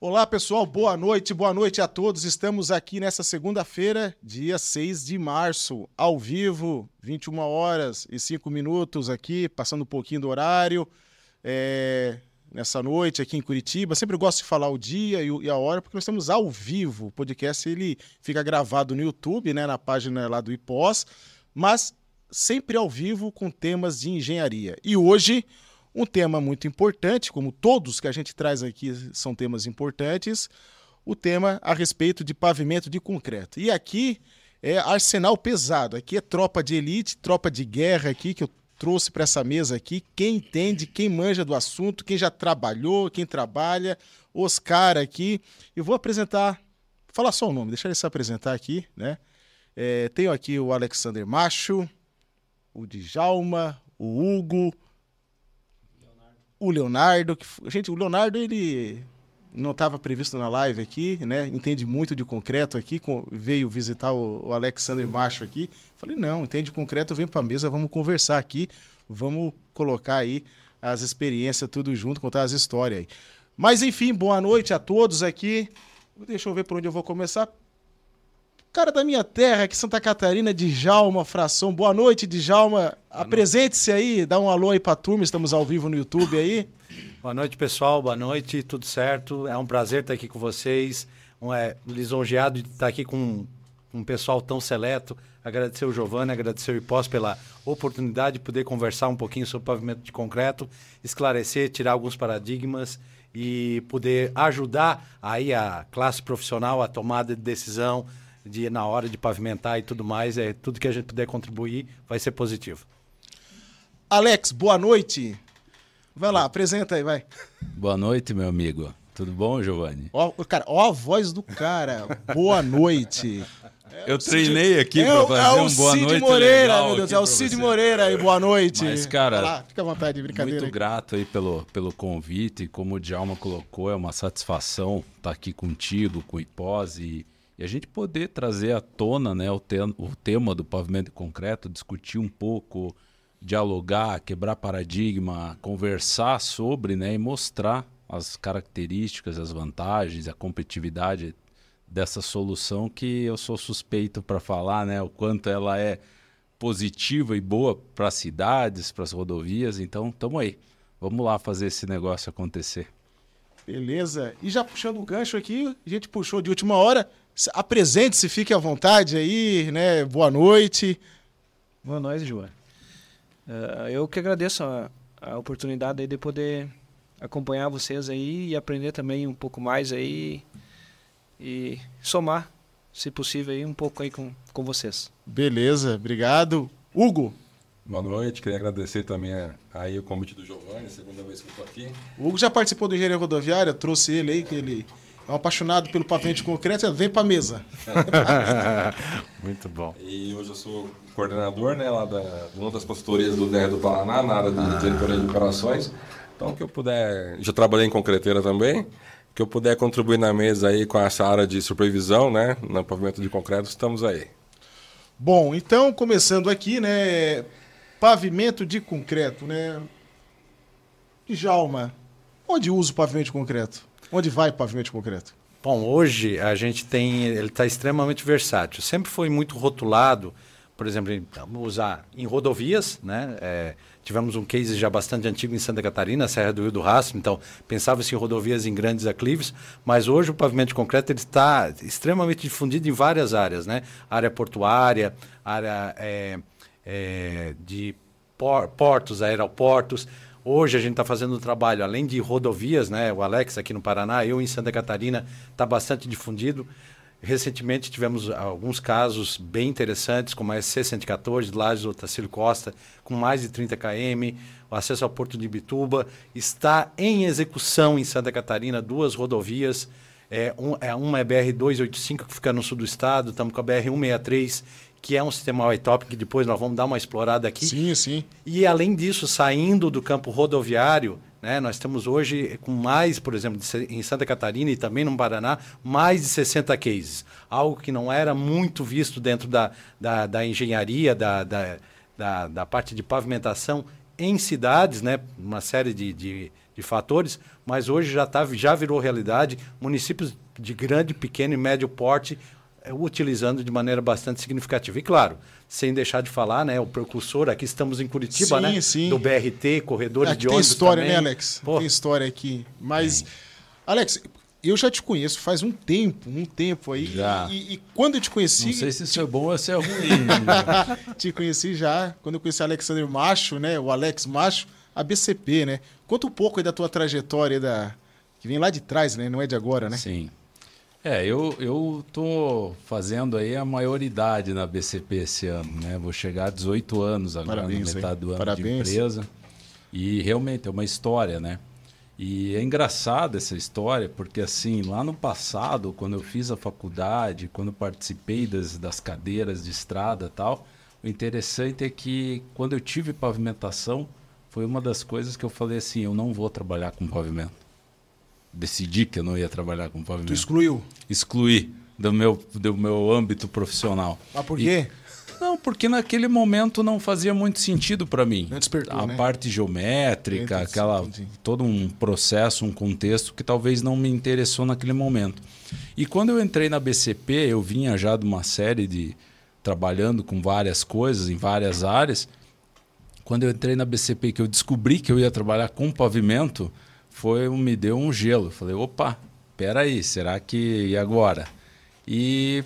Olá, pessoal, boa noite, boa noite a todos. Estamos aqui nessa segunda-feira, dia 6 de março, ao vivo, 21 horas e 5 minutos aqui, passando um pouquinho do horário. É, nessa noite aqui em Curitiba. Sempre gosto de falar o dia e a hora, porque nós estamos ao vivo. O podcast ele fica gravado no YouTube, né, na página lá do IPOS, mas sempre ao vivo com temas de engenharia. E hoje um tema muito importante, como todos que a gente traz aqui são temas importantes, o tema a respeito de pavimento de concreto. E aqui é arsenal pesado, aqui é tropa de elite, tropa de guerra aqui, que eu trouxe para essa mesa aqui, quem entende, quem manja do assunto, quem já trabalhou, quem trabalha, os aqui. Eu vou apresentar, falar só o nome, deixa ele se apresentar aqui, né? É, tenho aqui o Alexander Macho, o Djalma, o Hugo, o Leonardo, que, gente, o Leonardo ele não estava previsto na live aqui, né? Entende muito de concreto aqui, com, veio visitar o, o Alexander Macho aqui. Falei, não, entende concreto, vem para a mesa, vamos conversar aqui, vamos colocar aí as experiências tudo junto, contar as histórias aí. Mas enfim, boa noite a todos aqui. Deixa eu ver por onde eu vou começar. Cara da minha terra, aqui Santa Catarina, Djalma Fração. Boa noite, Djalma. Apresente-se aí, dá um alô aí pra turma, estamos ao vivo no YouTube aí. Boa noite, pessoal. Boa noite, tudo certo? É um prazer estar aqui com vocês. Um, é, lisonjeado de estar aqui com um pessoal tão seleto. Agradecer o Giovanni, agradecer o Ipós pela oportunidade de poder conversar um pouquinho sobre pavimento de concreto, esclarecer, tirar alguns paradigmas e poder ajudar aí a classe profissional a tomada de decisão, de na hora de pavimentar e tudo mais, é tudo que a gente puder contribuir vai ser positivo. Alex, boa noite. Vai lá, apresenta aí, vai. Boa noite, meu amigo. Tudo bom, Giovanni? Ó, cara, ó a voz do cara. Boa noite. Eu treinei aqui é, para fazer é um boa Cid noite Moreira, meu Deus, é o Cid você. Moreira aí, boa noite. Mas, cara, lá, fica à vontade, brincadeira. Muito aí. grato aí pelo, pelo convite, como o Djalma colocou, é uma satisfação estar aqui contigo, com o Ipós e a gente poder trazer à tona né, o, te o tema do pavimento de concreto, discutir um pouco, dialogar, quebrar paradigma, conversar sobre né, e mostrar as características, as vantagens, a competitividade dessa solução que eu sou suspeito para falar, né, o quanto ela é positiva e boa para as cidades, para as rodovias. Então, estamos aí. Vamos lá fazer esse negócio acontecer. Beleza. E já puxando o gancho aqui, a gente puxou de última hora. Apresente-se, fique à vontade aí, né? Boa noite. Boa noite, João. Uh, eu que agradeço a, a oportunidade de poder acompanhar vocês aí e aprender também um pouco mais aí e somar, se possível, aí um pouco aí com, com vocês. Beleza, obrigado. Hugo. Boa noite, queria agradecer também aí o convite do Giovanni, segunda vez que eu estou aqui. O Hugo já participou do Engenharia Rodoviária, trouxe ele aí, que ele é um apaixonado pelo pavimento concreto, vem para a mesa. Muito bom. E hoje eu sou coordenador né, lá da, de uma das consultorias do DR do Paraná, na área de ah. diretoria de operações. Então, que eu puder. Já trabalhei em concreteira também. Que eu puder contribuir na mesa aí com essa área de supervisão, né? No pavimento de concreto, estamos aí. Bom, então, começando aqui, né? Pavimento de concreto, né? Djalma, onde usa o pavimento de concreto? Onde vai pavimento concreto? Bom, hoje a gente tem, ele está extremamente versátil. Sempre foi muito rotulado, por exemplo, vamos usar em rodovias, né? É, tivemos um case já bastante antigo em Santa Catarina, Serra do Rio do Rastro, então pensava-se em rodovias em grandes aclives, mas hoje o pavimento de concreto está extremamente difundido em várias áreas, né? Área portuária, área é, é, de por, portos, aeroportos, Hoje a gente está fazendo um trabalho, além de rodovias, né? O Alex aqui no Paraná, eu em Santa Catarina, está bastante difundido. Recentemente tivemos alguns casos bem interessantes, como a SC-114, Lages Otacílio Costa, com mais de 30 km, o acesso ao Porto de Bituba. Está em execução em Santa Catarina duas rodovias. É, um, é uma é BR-285, que fica no sul do estado, estamos com a BR-163, que é um sistema white que depois nós vamos dar uma explorada aqui. Sim, sim. E além disso, saindo do campo rodoviário, né, nós temos hoje com mais, por exemplo, em Santa Catarina e também no Paraná, mais de 60 cases. Algo que não era muito visto dentro da, da, da engenharia, da, da, da, da, parte de pavimentação em cidades, né, uma série de, de, de fatores, mas hoje já, tá, já virou realidade. Municípios de grande, pequeno e médio porte utilizando de maneira bastante significativa. E claro, sem deixar de falar, né, o precursor, aqui estamos em Curitiba, sim, né? Sim. Do BRT, corredores aqui de tem ônibus história, também. né, Alex? Pô. Tem história aqui. Mas, Alex, eu já te conheço faz um tempo, um tempo aí. Já. E, e quando eu te conheci, Não sei se isso é bom ou se é ruim. né? te conheci já, quando eu conheci o Alexander Macho, né, o Alex Macho, a BCP, né? Conta um pouco aí da tua trajetória da que vem lá de trás, né? Não é de agora, né? Sim. É, eu, eu tô fazendo aí a maioridade na BCP esse ano, né? Vou chegar a 18 anos agora, Parabéns, na metade hein? do ano Parabéns. de empresa. E realmente é uma história, né? E é engraçada essa história, porque assim, lá no passado, quando eu fiz a faculdade, quando participei das, das cadeiras de estrada e tal, o interessante é que quando eu tive pavimentação, foi uma das coisas que eu falei assim, eu não vou trabalhar com pavimento. Decidi que eu não ia trabalhar com Tu pavimento excluiu. excluir do meu, do meu âmbito profissional. Mas por E- quê? Não, porque naquele momento não fazia muito sentido para mim. Não despertou, a né? parte geométrica, Entendi, aquela entendi. todo um processo, um contexto que talvez não me interessou naquele momento. E quando eu entrei na BCP, eu vinha já de uma série de trabalhando com várias coisas em várias áreas. Quando eu entrei na BCP que eu descobri que eu ia trabalhar com pavimento, foi me deu um gelo. Falei, opa, peraí, será que e agora? E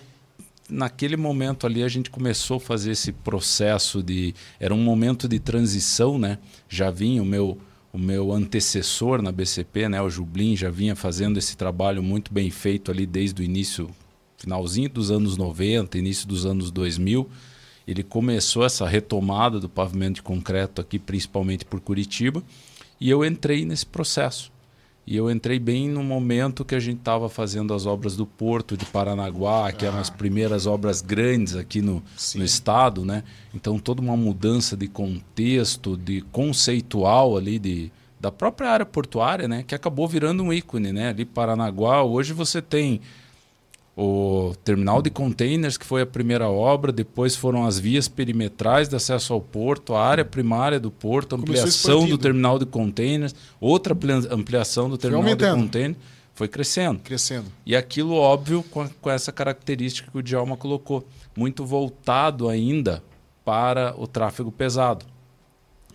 naquele momento ali a gente começou a fazer esse processo de era um momento de transição, né? Já vinha o meu o meu antecessor na BCP, né, o Jublin, já vinha fazendo esse trabalho muito bem feito ali desde o início, finalzinho dos anos 90, início dos anos 2000. Ele começou essa retomada do pavimento de concreto aqui, principalmente por Curitiba, e eu entrei nesse processo. E eu entrei bem no momento que a gente estava fazendo as obras do Porto de Paranaguá, que eram as primeiras obras grandes aqui no, no estado, né? Então toda uma mudança de contexto, de conceitual ali de da própria área portuária, né? Que acabou virando um ícone, né? Ali Paranaguá, hoje você tem o terminal de containers, que foi a primeira obra, depois foram as vias perimetrais de acesso ao porto, a área primária do porto, ampliação do terminal de containers, outra amplia- ampliação do terminal de containers, foi crescendo. Crescendo. E aquilo, óbvio, com, com essa característica que o Djalma colocou, muito voltado ainda para o tráfego pesado.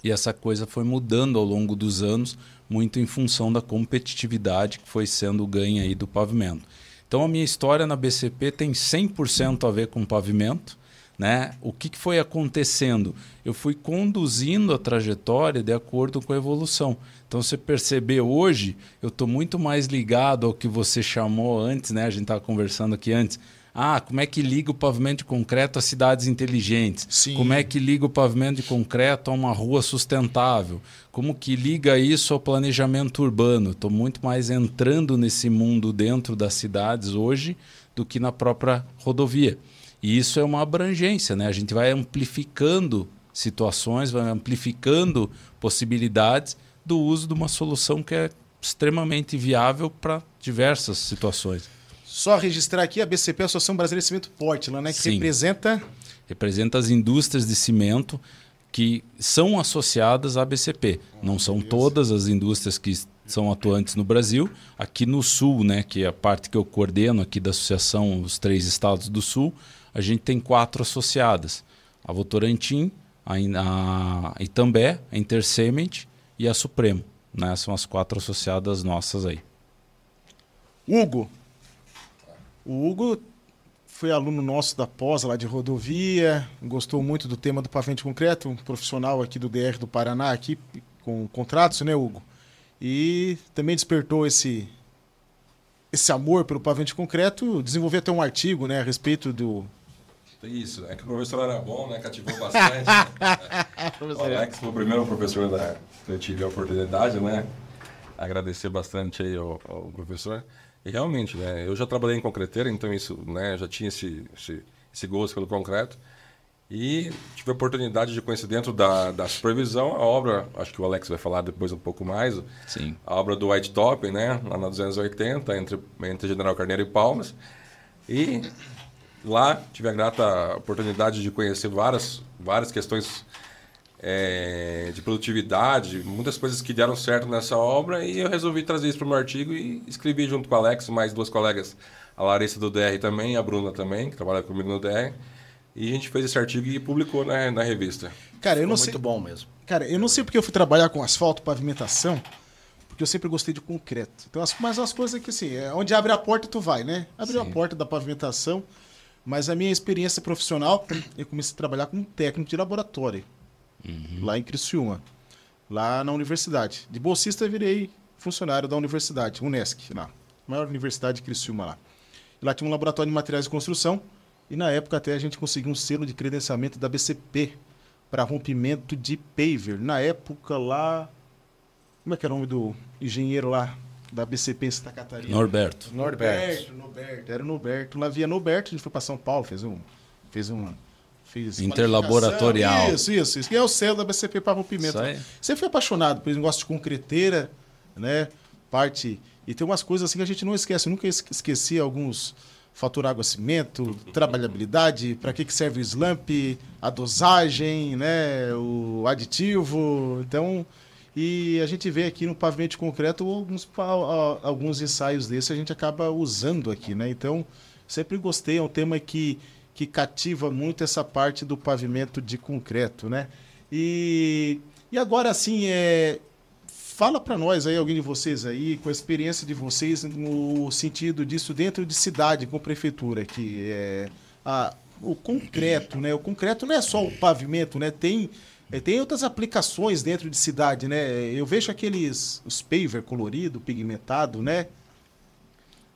E essa coisa foi mudando ao longo dos anos, muito em função da competitividade que foi sendo ganha aí do pavimento. Então a minha história na BCP tem 100% a ver com pavimento. Né? O que, que foi acontecendo? Eu fui conduzindo a trajetória de acordo com a evolução. Então, você perceber hoje, eu estou muito mais ligado ao que você chamou antes, né? A gente estava conversando aqui antes. Ah, como é que liga o pavimento de concreto a cidades inteligentes? Sim. Como é que liga o pavimento de concreto a uma rua sustentável? Como que liga isso ao planejamento urbano? Estou muito mais entrando nesse mundo dentro das cidades hoje do que na própria rodovia. E isso é uma abrangência, né? A gente vai amplificando situações, vai amplificando possibilidades do uso de uma solução que é extremamente viável para diversas situações. Só registrar aqui a BCP, a Associação Brasileira de Cimento Portland, né? Que Sim. representa. representa as indústrias de cimento que são associadas à BCP. Não são todas as indústrias que são atuantes no Brasil. Aqui no Sul, né, que é a parte que eu coordeno aqui da associação, os três estados do Sul, a gente tem quatro associadas: a Votorantim, a, In- a Itambé, a Intercement e a Supremo. Né? São as quatro associadas nossas aí. Hugo. O Hugo foi aluno nosso da pós lá de rodovia, gostou muito do tema do pavimento de concreto, um profissional aqui do DR do Paraná, aqui com contratos, né, Hugo? E também despertou esse esse amor pelo pavimento de concreto, desenvolveu até um artigo, né, a respeito do Isso, é que o professor era bom, né? Cativou bastante. o Alex foi o primeiro professor da que eu tive a oportunidade, né? Agradecer bastante aí ao, ao professor. E realmente, né? Eu já trabalhei em concreteira, então isso, né? Já tinha esse, esse, esse gosto pelo concreto. E tive a oportunidade de conhecer dentro da, da supervisão a obra, acho que o Alex vai falar depois um pouco mais, Sim. a obra do White Top, né? Lá na 280, entre, entre General Carneiro e Palmas. E lá tive a grata oportunidade de conhecer várias, várias questões é, de produtividade, muitas coisas que deram certo nessa obra e eu resolvi trazer isso para o meu artigo e escrevi junto com o Alex, mais duas colegas, a Larissa do DR também, a Bruna também, que trabalha comigo no DR. E a gente fez esse artigo e publicou na, na revista. Cara, eu não sei. muito bom mesmo. Cara, eu não sei porque eu fui trabalhar com asfalto, pavimentação, porque eu sempre gostei de concreto. Então, as, mas as coisas que assim, é onde abre a porta, tu vai, né? Abriu a porta da pavimentação, mas a minha experiência profissional, eu comecei a trabalhar como técnico de laboratório, lá em Criciúma, lá na universidade. De bolsista, eu virei funcionário da universidade, Unesc, lá, maior universidade de Criciúma lá. E lá tinha um laboratório de materiais de construção, e na época até a gente conseguiu um selo de credenciamento da BCP para rompimento de paver. Na época lá. Como é que era o nome do engenheiro lá da BCP em Santa Catarina? Norberto. Norberto. Norberto. Era o Norberto. Lá via Norberto, a gente foi para São Paulo, fez um. Fez uma. Interlaboratorial. Isso, isso, isso. Que é o selo da BCP para rompimento. Isso aí. Você foi apaixonado por esse negócio de concreteira, né? Parte. E tem umas coisas assim que a gente não esquece. Eu nunca es- esqueci alguns. Fator água cimento, trabalhabilidade, para que, que serve o slump, a dosagem, né? O aditivo. Então. E a gente vê aqui no pavimento de concreto alguns, alguns ensaios desses a gente acaba usando aqui, né? Então, sempre gostei, é um tema que, que cativa muito essa parte do pavimento de concreto, né? E, e agora, assim, é, fala para nós aí, alguém de vocês aí, com a experiência de vocês no sentido disso dentro de cidade, com prefeitura, que é a, o concreto, né? O concreto não é só o pavimento, né? Tem, é, tem outras aplicações dentro de cidade, né? Eu vejo aqueles os paver colorido, pigmentado, né?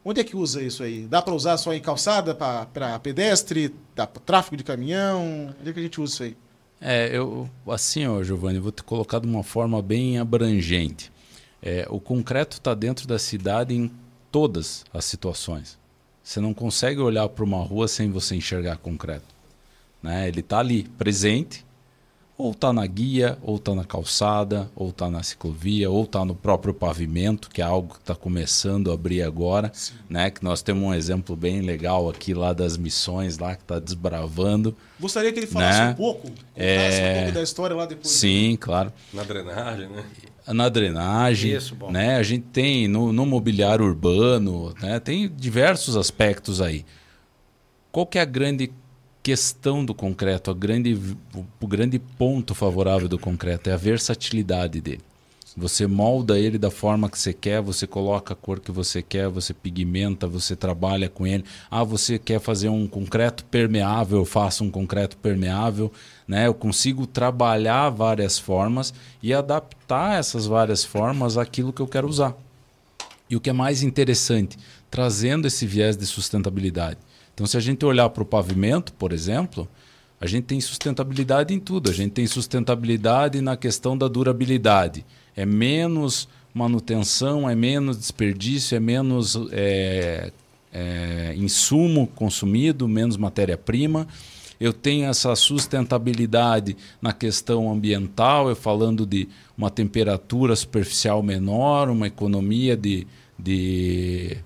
Onde é que usa isso aí? Dá para usar só em calçada para pedestre, dá tráfego de caminhão? Onde é que a gente usa isso aí? É, eu assim, ó, Giovanni, vou te colocar de uma forma bem abrangente. É, o concreto está dentro da cidade em todas as situações. Você não consegue olhar para uma rua sem você enxergar concreto. Né? Ele está ali, presente, ou está na guia, ou está na calçada, ou está na ciclovia, ou está no próprio pavimento, que é algo que está começando a abrir agora. Né? Que nós temos um exemplo bem legal aqui lá das missões, lá que está desbravando. Gostaria que ele falasse Né? um pouco, contasse É. um pouco da história lá depois. Sim, claro. Na drenagem, né? na drenagem, Isso, bom. né? A gente tem no, no mobiliário urbano, né? Tem diversos aspectos aí. Qual que é a grande questão do concreto, a grande, o, grande ponto favorável do concreto é a versatilidade dele. Você molda ele da forma que você quer, você coloca a cor que você quer, você pigmenta, você trabalha com ele. Ah, você quer fazer um concreto permeável, eu faço um concreto permeável. Né? Eu consigo trabalhar várias formas e adaptar essas várias formas àquilo que eu quero usar. E o que é mais interessante, trazendo esse viés de sustentabilidade. Então, se a gente olhar para o pavimento, por exemplo, a gente tem sustentabilidade em tudo. A gente tem sustentabilidade na questão da durabilidade. É menos manutenção, é menos desperdício, é menos é, é, insumo consumido, menos matéria-prima. Eu tenho essa sustentabilidade na questão ambiental, eu falando de uma temperatura superficial menor, uma economia de, de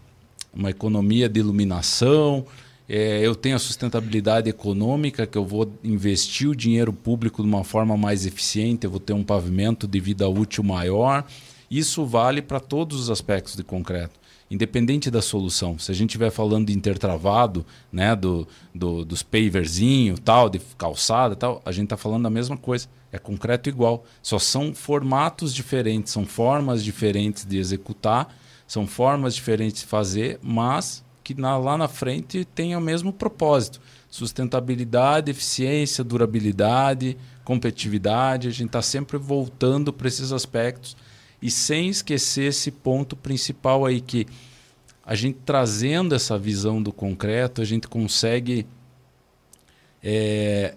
uma economia de iluminação. É, eu tenho a sustentabilidade econômica, que eu vou investir o dinheiro público de uma forma mais eficiente, eu vou ter um pavimento de vida útil maior. Isso vale para todos os aspectos de concreto, independente da solução. Se a gente estiver falando de intertravado, né, do, do, dos paverzinho, tal, de calçada, tal, a gente está falando da mesma coisa. É concreto igual. Só são formatos diferentes, são formas diferentes de executar, são formas diferentes de fazer, mas que na, lá na frente tem o mesmo propósito: sustentabilidade, eficiência, durabilidade, competitividade. A gente está sempre voltando para esses aspectos e sem esquecer esse ponto principal aí que a gente trazendo essa visão do concreto, a gente consegue é,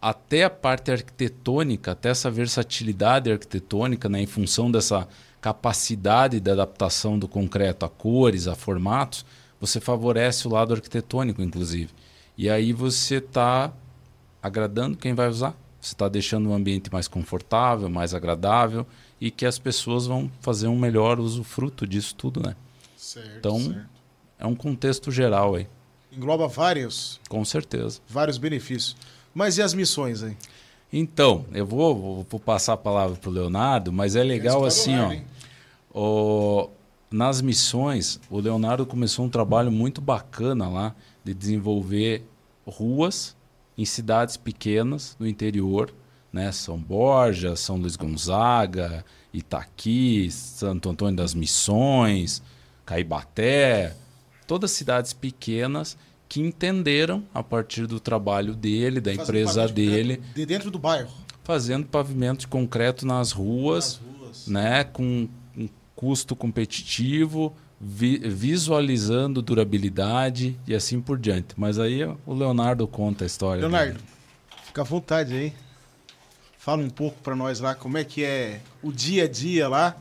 até a parte arquitetônica, até essa versatilidade arquitetônica, né, em função dessa capacidade de adaptação do concreto a cores, a formatos, você favorece o lado arquitetônico, inclusive. E aí você está agradando quem vai usar. Você está deixando o ambiente mais confortável, mais agradável e que as pessoas vão fazer um melhor usufruto disso tudo, né? Certo, Então- certo. É um contexto geral aí, Engloba vários, com certeza. vários benefícios. Mas e as missões aí? Então, eu vou, vou, passar a palavra para o Leonardo, mas é legal assim, ó. Nas missões, o Leonardo começou um trabalho muito bacana lá de desenvolver ruas em cidades pequenas no interior, né? São Borja, São Luís Gonzaga, Itaqui, Santo Antônio das Missões, Caibaté, todas cidades pequenas que entenderam a partir do trabalho dele, da Fazendo empresa dele, De dentro do bairro. fazendo pavimento de concreto nas ruas, Nas ruas. né, com um custo competitivo, vi- visualizando durabilidade e assim por diante. Mas aí o Leonardo conta a história. Leonardo, dele. fica à vontade aí. Fala um pouco para nós lá como é que é o dia a dia lá.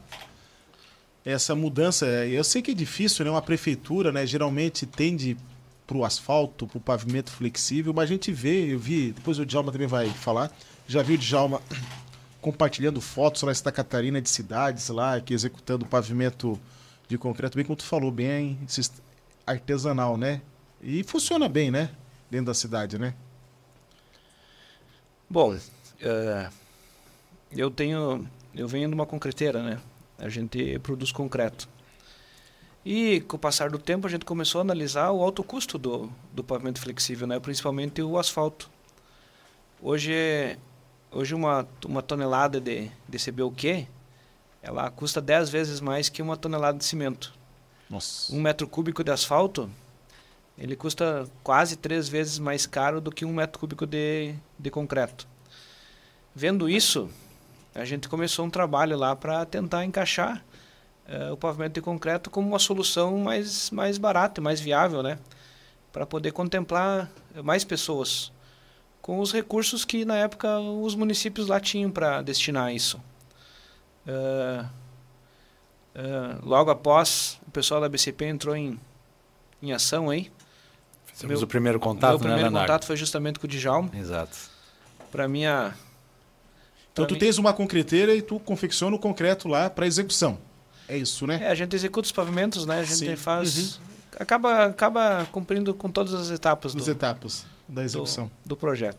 Essa mudança, eu sei que é difícil, né? Uma prefeitura, né? Geralmente tende para o asfalto, para o pavimento flexível, mas a gente vê, eu vi, depois o Djalma também vai falar, já vi o Djalma compartilhando fotos lá em Santa Catarina de cidades lá, que executando pavimento de concreto, bem como tu falou, bem artesanal, né? E funciona bem, né? Dentro da cidade, né? Bom, eh, eu tenho, eu venho de uma concreteira, né? A gente produz concreto. E com o passar do tempo a gente começou a analisar o alto custo do, do pavimento flexível, né? Principalmente o asfalto. Hoje, hoje uma, uma tonelada de, de CBUQ, ela custa 10 vezes mais que uma tonelada de cimento. Nossa. Um metro cúbico de asfalto, ele custa quase três vezes mais caro do que um metro cúbico de, de concreto. Vendo isso, a gente começou um trabalho lá para tentar encaixar eh, o pavimento de concreto como uma solução mais, mais barata, e mais viável, né? Para poder contemplar mais pessoas com os recursos que na época os municípios lá tinham para destinar a isso. Eh, eh, logo após, o pessoal da BCP entrou em, em ação aí. Fizemos Meu- o primeiro contato, meu né, primeiro Leonardo? contato foi justamente com o Djalma. Exato. Para minha Então tu mim- tens uma concreteira e tu confecciona o concreto lá para execução. É isso, né? É, a gente executa os pavimentos, né? A gente Sim. Uhum. faz. Acaba, acaba cumprindo com todas as etapas do, Nas etapas da execução. do, do projeto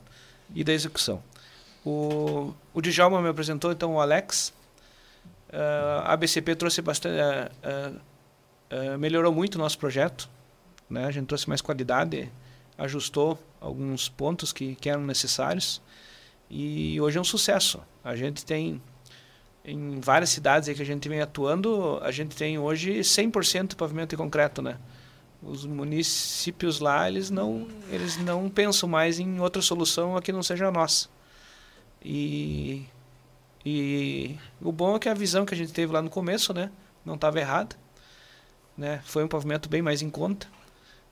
e da execução. O, o Djalma me apresentou então o Alex. Ah, a BCP trouxe bastante. ah, ah, melhorou muito o nosso projeto. Né? A gente trouxe mais qualidade, ajustou alguns pontos que, que eram necessários. E hoje é um sucesso. A gente tem em várias cidades que a gente vem atuando, a gente tem hoje 100% pavimento de concreto, né? Os municípios lá, eles não, eles não pensam mais em outra solução a que não seja a nossa. E, e o bom é que a visão que a gente teve lá no começo, né? Não estava errada. Né? Foi um pavimento bem mais em conta.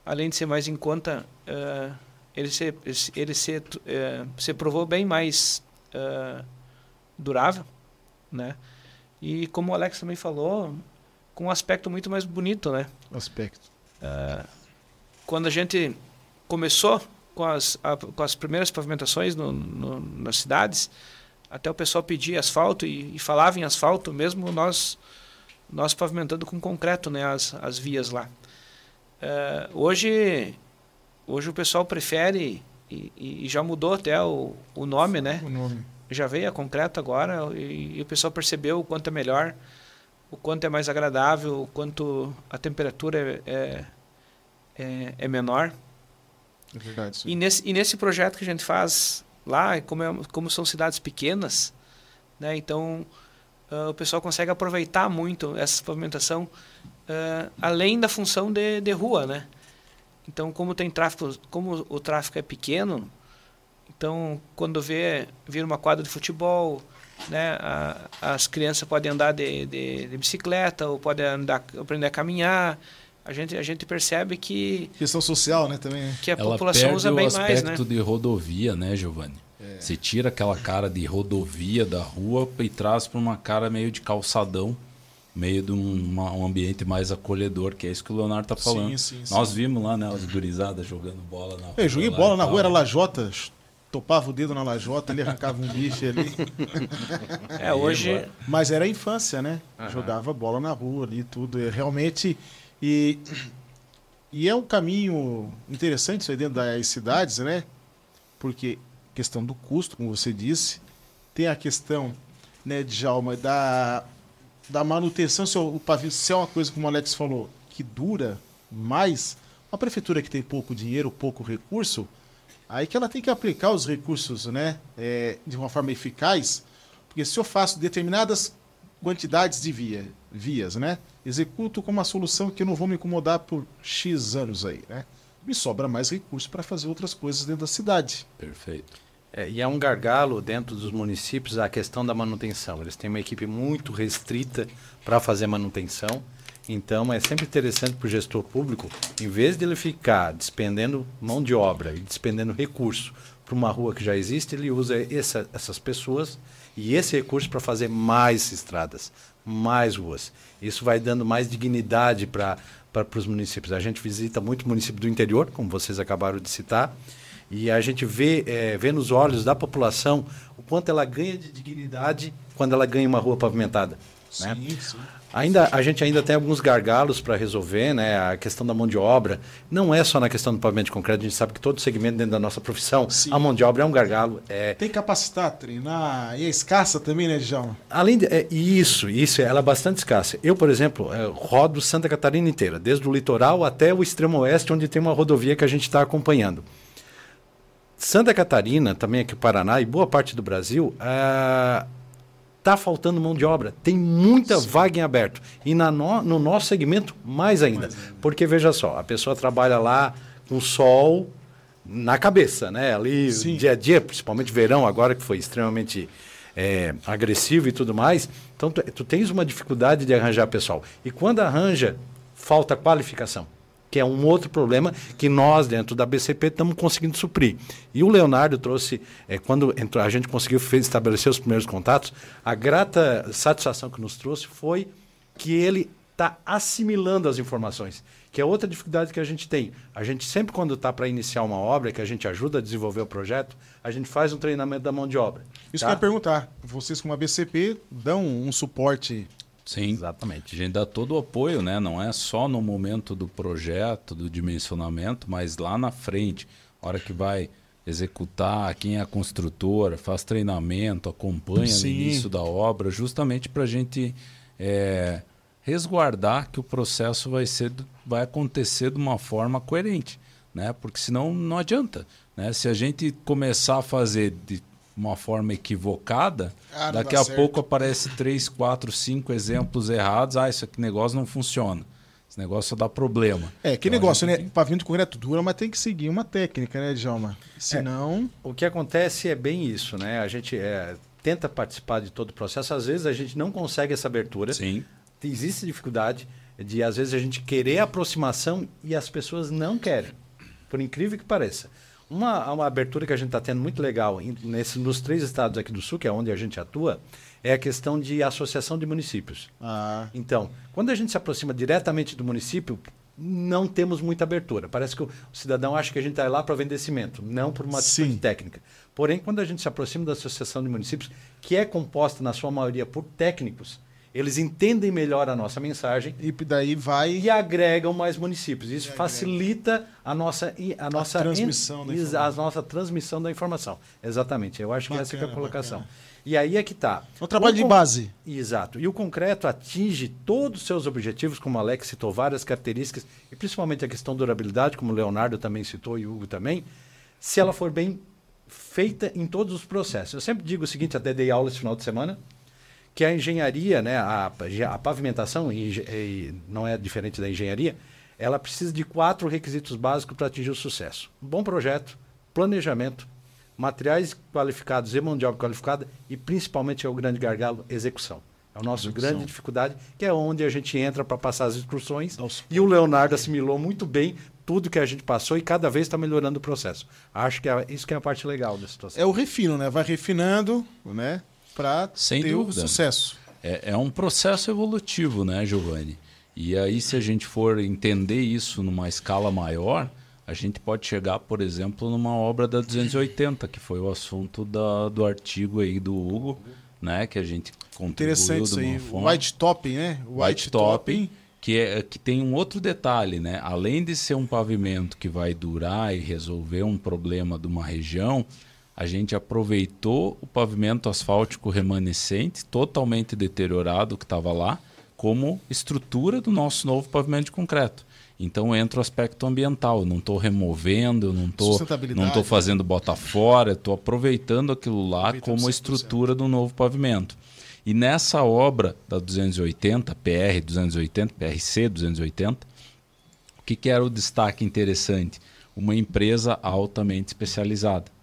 Além de ser mais em conta, eh, ele, se, ele se, eh, se provou bem mais eh, durável, né? E como o Alex também falou, com um aspecto muito mais bonito, né? Aspecto. Quando a gente começou com as, a- com as primeiras pavimentações no, no- nas cidades, até o pessoal pedia asfalto e, e falava em asfalto, mesmo nós nós pavimentando com concreto, né, as, as vias lá. Eh, hoje hoje o pessoal prefere e, e- e já mudou até o, o nome, né? O nome. Já veio a concreto agora e, e o pessoal percebeu o quanto é melhor, o quanto é mais agradável, o quanto a temperatura é, é, é, é menor. É verdade. isso. E nesse, e nesse projeto que a gente faz lá, como, é- como são cidades pequenas, né, então ah, o pessoal consegue aproveitar muito essa pavimentação ah, além da função de, de rua, né? Então, como tem tráfego, como o tráfego é pequeno, então quando vê vir uma quadra de futebol, né, a- as crianças podem andar de, de, de bicicleta ou podem andar, aprender a caminhar. A gente a gente percebe que Questão social, né, também. né? que a Ela população usa o bem aspecto mais, né? de rodovia, né, Giovanni? Você tira aquela cara de rodovia da rua e traz para uma cara meio de calçadão, meio de um, uma- um ambiente mais acolhedor, que é isso que o Leonardo tá falando. Sim, sim, Nós vimos lá, né, as gurizadas jogando bola na rua. Eu joguei bola na rua, era lajota, topava o dedo na lajota, ali arrancava um bicho ali. É, hoje Mas era a infância, né? Jogava bola na rua ali, tudo. É, realmente. E, e é um caminho interessante isso aí dentro das cidades, né? Porque questão do custo, como você disse. Tem a questão, né, Djalma, da, da manutenção, se o pavimento se é uma coisa, como o Alex falou, que dura mais, uma prefeitura que tem pouco dinheiro, pouco recurso, aí que ela tem que aplicar os recursos né, é, de uma forma eficaz, porque se eu faço determinadas quantidades de via, vias, né, executo como uma solução que eu não vou me incomodar por X anos aí, né? Me sobra mais recurso para fazer outras coisas dentro da cidade. Perfeito. É, e é um gargalo dentro dos municípios a questão da manutenção. Eles têm uma equipe muito restrita para fazer manutenção. Então é sempre interessante para o gestor público, em vez de ele ficar despendendo mão de obra e despendendo recurso para uma rua que já existe, ele usa essa, essas pessoas e esse recurso para fazer mais estradas, mais ruas. Isso vai dando mais dignidade para para os municípios. A gente visita muito município do interior, como vocês acabaram de citar, e a gente vê, é, vê nos olhos da população o quanto ela ganha de dignidade quando ela ganha uma rua pavimentada. Sim, né? sim. Ainda, a gente ainda tem alguns gargalos para resolver, né? A questão da mão de obra. Não é só na questão do pavimento de concreto, a gente sabe que todo segmento dentro da nossa profissão, Sim. a mão de obra é um gargalo. É... Tem que capacitar, treinar. E é escassa também, né, Djalma? Além de, é, isso, isso, ela é bastante escassa. Eu, por exemplo, é, rodo Santa Catarina inteira, desde o litoral até o extremo oeste, onde tem uma rodovia que a gente está acompanhando. Santa Catarina, também aqui o Paraná e boa parte do Brasil, é, está faltando mão de obra. Tem muita Sim. vaga em aberto. E na no, no nosso segmento, mais ainda. mais ainda. Porque, veja só, a pessoa trabalha lá com sol na cabeça, né? Ali, Sim. dia a dia, principalmente verão, agora que foi extremamente é, agressivo e tudo mais. Então, tu, tu tens uma dificuldade de arranjar pessoal. E quando arranja, falta qualificação que é um outro problema que nós, dentro da BCP, estamos conseguindo suprir. E o Leonardo trouxe, é, quando entrou, a gente conseguiu fez, estabelecer os primeiros contatos, a grata satisfação que nos trouxe foi que ele está assimilando as informações, que é outra dificuldade que a gente tem. A gente sempre, quando está para iniciar uma obra, que a gente ajuda a desenvolver o projeto, a gente faz um treinamento da mão de obra. Isso tá? que eu ia perguntar. Vocês, como a BCP, dão um suporte Sim, exatamente. A gente dá todo o apoio, né? Não é só no momento do projeto, do dimensionamento, mas lá na frente, hora que vai executar, quem é a construtora, faz treinamento, acompanha Sim. no início da obra, justamente para a gente é, resguardar que o processo vai, ser, vai acontecer de uma forma coerente, né? Porque senão não adianta, né? Se a gente começar a fazer de uma forma equivocada, ah, daqui a certo. pouco aparece três, quatro, cinco exemplos errados. Ah, esse negócio não funciona. Esse negócio só dá problema. É, que então, negócio, né? Tem... Pavimento concreto dura, mas tem que seguir uma técnica, né, Djalma? Senão. É, o que acontece é bem isso, né? A gente é, tenta participar de todo o processo, às vezes a gente não consegue essa abertura. Sim. Existe dificuldade de, às vezes, a gente querer aproximação e as pessoas não querem. Por incrível que pareça. Uma, uma abertura que a gente está tendo muito legal nesse, nos três estados aqui do Sul, que é onde a gente atua, é a questão de associação de municípios. Ah. Então, quando a gente se aproxima diretamente do município, não temos muita abertura. Parece que o cidadão acha que a gente está lá para vender cimento, não por uma atitude técnica. Porém, quando a gente se aproxima da associação de municípios, que é composta na sua maioria por técnicos, eles entendem melhor a nossa mensagem e daí vai e agregam mais municípios. Isso facilita a nossa a nossa a transmissão, en, da a nossa transmissão da informação. Exatamente. Eu acho bacana, que essa é a colocação. Bacana. E aí é que está. É um trabalho o, de base. Exato. E o concreto atinge todos os seus objetivos, como o Alex citou, várias características, e principalmente a questão da durabilidade, como o Leonardo também citou e o Hugo também, se ela for bem feita em todos os processos. Eu sempre digo o seguinte, até dei aula esse final de semana, que a engenharia, né, a, a pavimentação, e, e não é diferente da engenharia, ela precisa de quatro requisitos básicos para atingir o sucesso. Bom projeto, planejamento, materiais qualificados e mão de obra qualificada e principalmente é o grande gargalo, execução. É a nossa grande dificuldade, que é onde a gente entra para passar as instruções. Nossa. E o Leonardo assimilou muito bem tudo que a gente passou e cada vez está melhorando o processo. Acho que é, isso que é a parte legal da situação. É o refino, né? Vai refinando, né? Para ter dúvida. o sucesso. É, é um processo evolutivo, né, Giovanni? E aí, se a gente for entender isso numa escala maior, a gente pode chegar, por exemplo, numa obra da 280, que foi o assunto da, do artigo aí do Hugo, né? Que a gente contribuiu Interessante isso aí. Forma. White Topping, né? White, White Topping, que, é, que tem um outro detalhe, né? Além de ser um pavimento que vai durar e resolver um problema de uma região, a gente aproveitou o pavimento asfáltico remanescente, totalmente deteriorado que estava lá, como estrutura do nosso novo pavimento de concreto. Então entra o aspecto ambiental. Eu não estou removendo, eu não estou não tô fazendo bota fora, estou aproveitando aquilo lá como estrutura do novo pavimento. E nessa obra da 280, PR 280, PRC 280, o que, que era o destaque interessante? Uma empresa altamente especializada.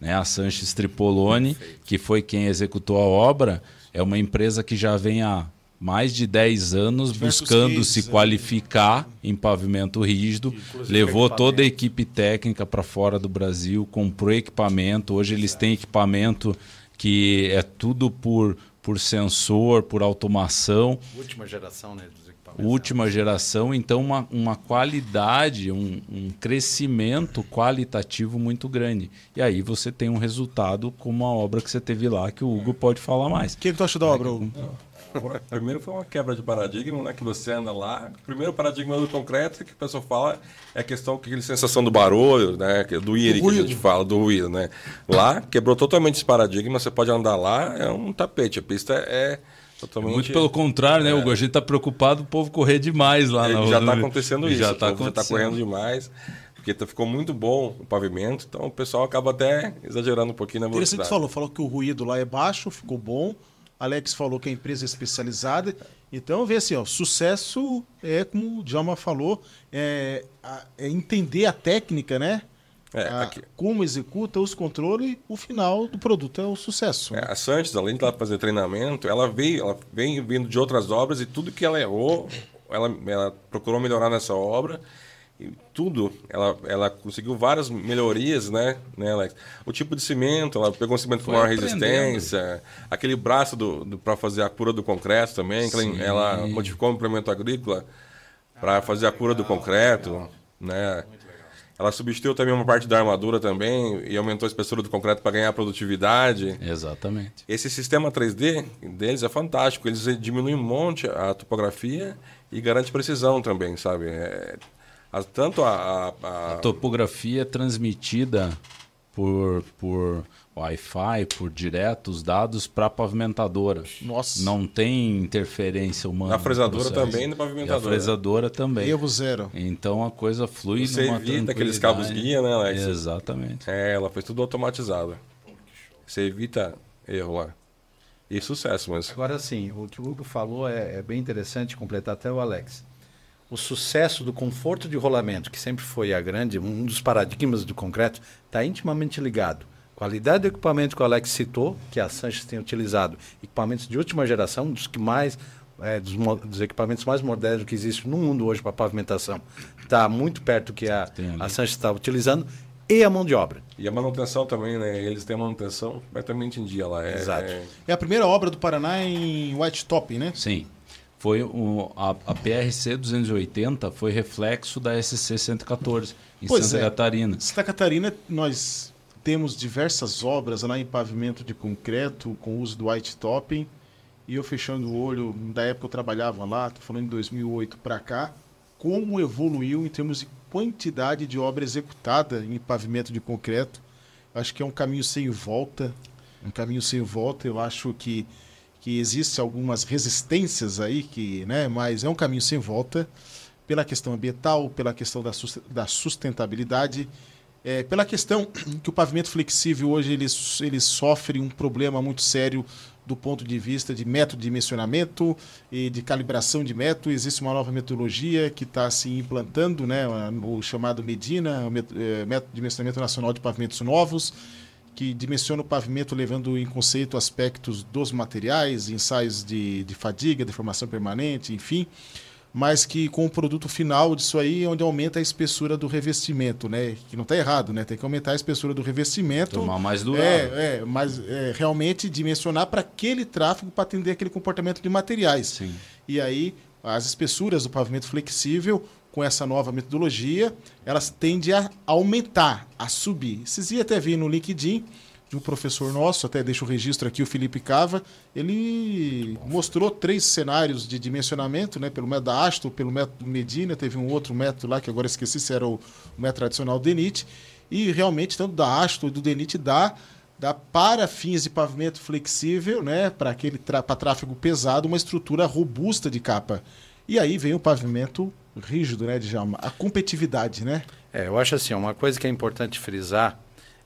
Né? A Sanches Tripolone, que foi quem executou a obra, é uma empresa que já vem há mais de 10 anos Diversos buscando se é. qualificar é. em pavimento rígido, levou toda a equipe técnica para fora do Brasil, comprou equipamento, hoje eles têm equipamento que é tudo por, por sensor, por automação. Última geração, né? Última geração, então uma, uma qualidade, um, um, crescimento qualitativo muito grande. E aí você tem um resultado como a obra que você teve lá, que o Hugo pode falar mais. O que, que tu acha da obra, Hugo? Primeiro foi uma quebra de paradigma, né? Que você anda lá. Primeiro paradigma do concreto que o pessoal fala é a questão que aquela sensação do barulho, né? Do IRI que a gente fala, do ruído, né? Lá quebrou totalmente esse paradigma. Você pode andar lá, é um tapete. A pista é Totalmente... Muito pelo contrário, né, é. Hugo? A gente está preocupado o povo correr demais lá é, na Já está acontecendo isso. Já está tá correndo demais. Porque tá, ficou muito bom o pavimento, então o pessoal acaba até exagerando um pouquinho na velocidade. Interessante falou, falou que o ruído lá é baixo, ficou bom. Alex falou que a empresa é especializada. Então, vê assim, ó, sucesso é, como o Djalma falou, é, é entender a técnica, né? É, a, como executa os controles, o final do produto é o sucesso. É, a Santos, além de ela fazer treinamento, ela veio, ela vem vindo de outras obras e tudo que ela errou, ela, ela procurou melhorar nessa obra. E tudo, ela, ela conseguiu várias melhorias, né, né, Alex? O tipo de cimento, ela pegou um cimento com maior resistência, aquele braço do, do para fazer a cura do concreto também, ela, ela modificou o implemento agrícola para fazer a cura do concreto, né? Ela substituiu também uma parte da armadura também e aumentou a espessura do concreto para ganhar produtividade. Exatamente. Esse sistema 3D deles é fantástico. Eles diminuem um monte a topografia e garante precisão também, sabe? É, tanto a, a, a... a topografia é transmitida por, por Wi-Fi, por direto, os dados para a pavimentadora. Nossa. Não tem interferência humana. Na fresadora também, na pavimentadora. E a fresadora também. Erro zero. Então a coisa flui Você numa evita aqueles cabos guia, né, Alex? Exatamente. É, ela foi tudo automatizado. Você evita erro lá. E sucesso, mas... Agora sim, o que o Hugo falou é, é bem interessante, completar até o Alex o sucesso do conforto de rolamento, que sempre foi a grande, um dos paradigmas do concreto, está intimamente ligado Qualidade do equipamento que o Alex citou, que a Sanches tem utilizado, equipamentos de última geração, dos que mais é, dos, dos, equipamentos mais modernos que existem no mundo hoje para pavimentação, está muito perto do que a, a Sanches está utilizando, e a mão de obra. E a manutenção também, né? Eles têm manutenção completamente em dia lá. É, Exato. É... é a primeira obra do Paraná em White Top, né? Sim. Foi o, a, a PRC 280 foi reflexo da SC 114 em pois Santa é. Catarina. Santa Catarina, nós temos diversas obras lá em pavimento de concreto com uso do white topping. E eu fechando o olho, da época eu trabalhava lá, estou falando de 2008 para cá, como evoluiu em termos de quantidade de obra executada em pavimento de concreto. Acho que é um caminho sem volta, um caminho sem volta. Eu acho que que existem algumas resistências aí, que, né, mas é um caminho sem volta pela questão ambiental, pela questão da sustentabilidade é, pela questão que o pavimento flexível hoje ele, ele sofre um problema muito sério do ponto de vista de método de dimensionamento e de calibração de método. Existe uma nova metodologia que está se implantando, né, o chamado Medina, o Método de Dimensionamento Nacional de Pavimentos Novos, que dimensiona o pavimento levando em conceito aspectos dos materiais, ensaios de, de fadiga, deformação permanente, enfim mas que com o produto final disso aí, onde aumenta a espessura do revestimento, né? Que não está errado, né? Tem que aumentar a espessura do revestimento. Tomar mais durável. É, é mas é, realmente dimensionar para aquele tráfego para atender aquele comportamento de materiais. Sim. E aí, as espessuras do pavimento flexível, com essa nova metodologia, elas tendem a aumentar, a subir. Vocês iam até ver no LinkedIn de um professor nosso, até deixo o registro aqui, o Felipe Cava, ele mostrou três cenários de dimensionamento, né, pelo método da Asto, pelo método Medina, teve um outro método lá que agora esqueci se era o, o método tradicional Denit, e realmente tanto da Asto e do Denit dá dá para fins de pavimento flexível, né, para aquele para tráfego pesado, uma estrutura robusta de capa. E aí vem o pavimento rígido, né, Djalma? A competitividade, né? É, eu acho assim, uma coisa que é importante frisar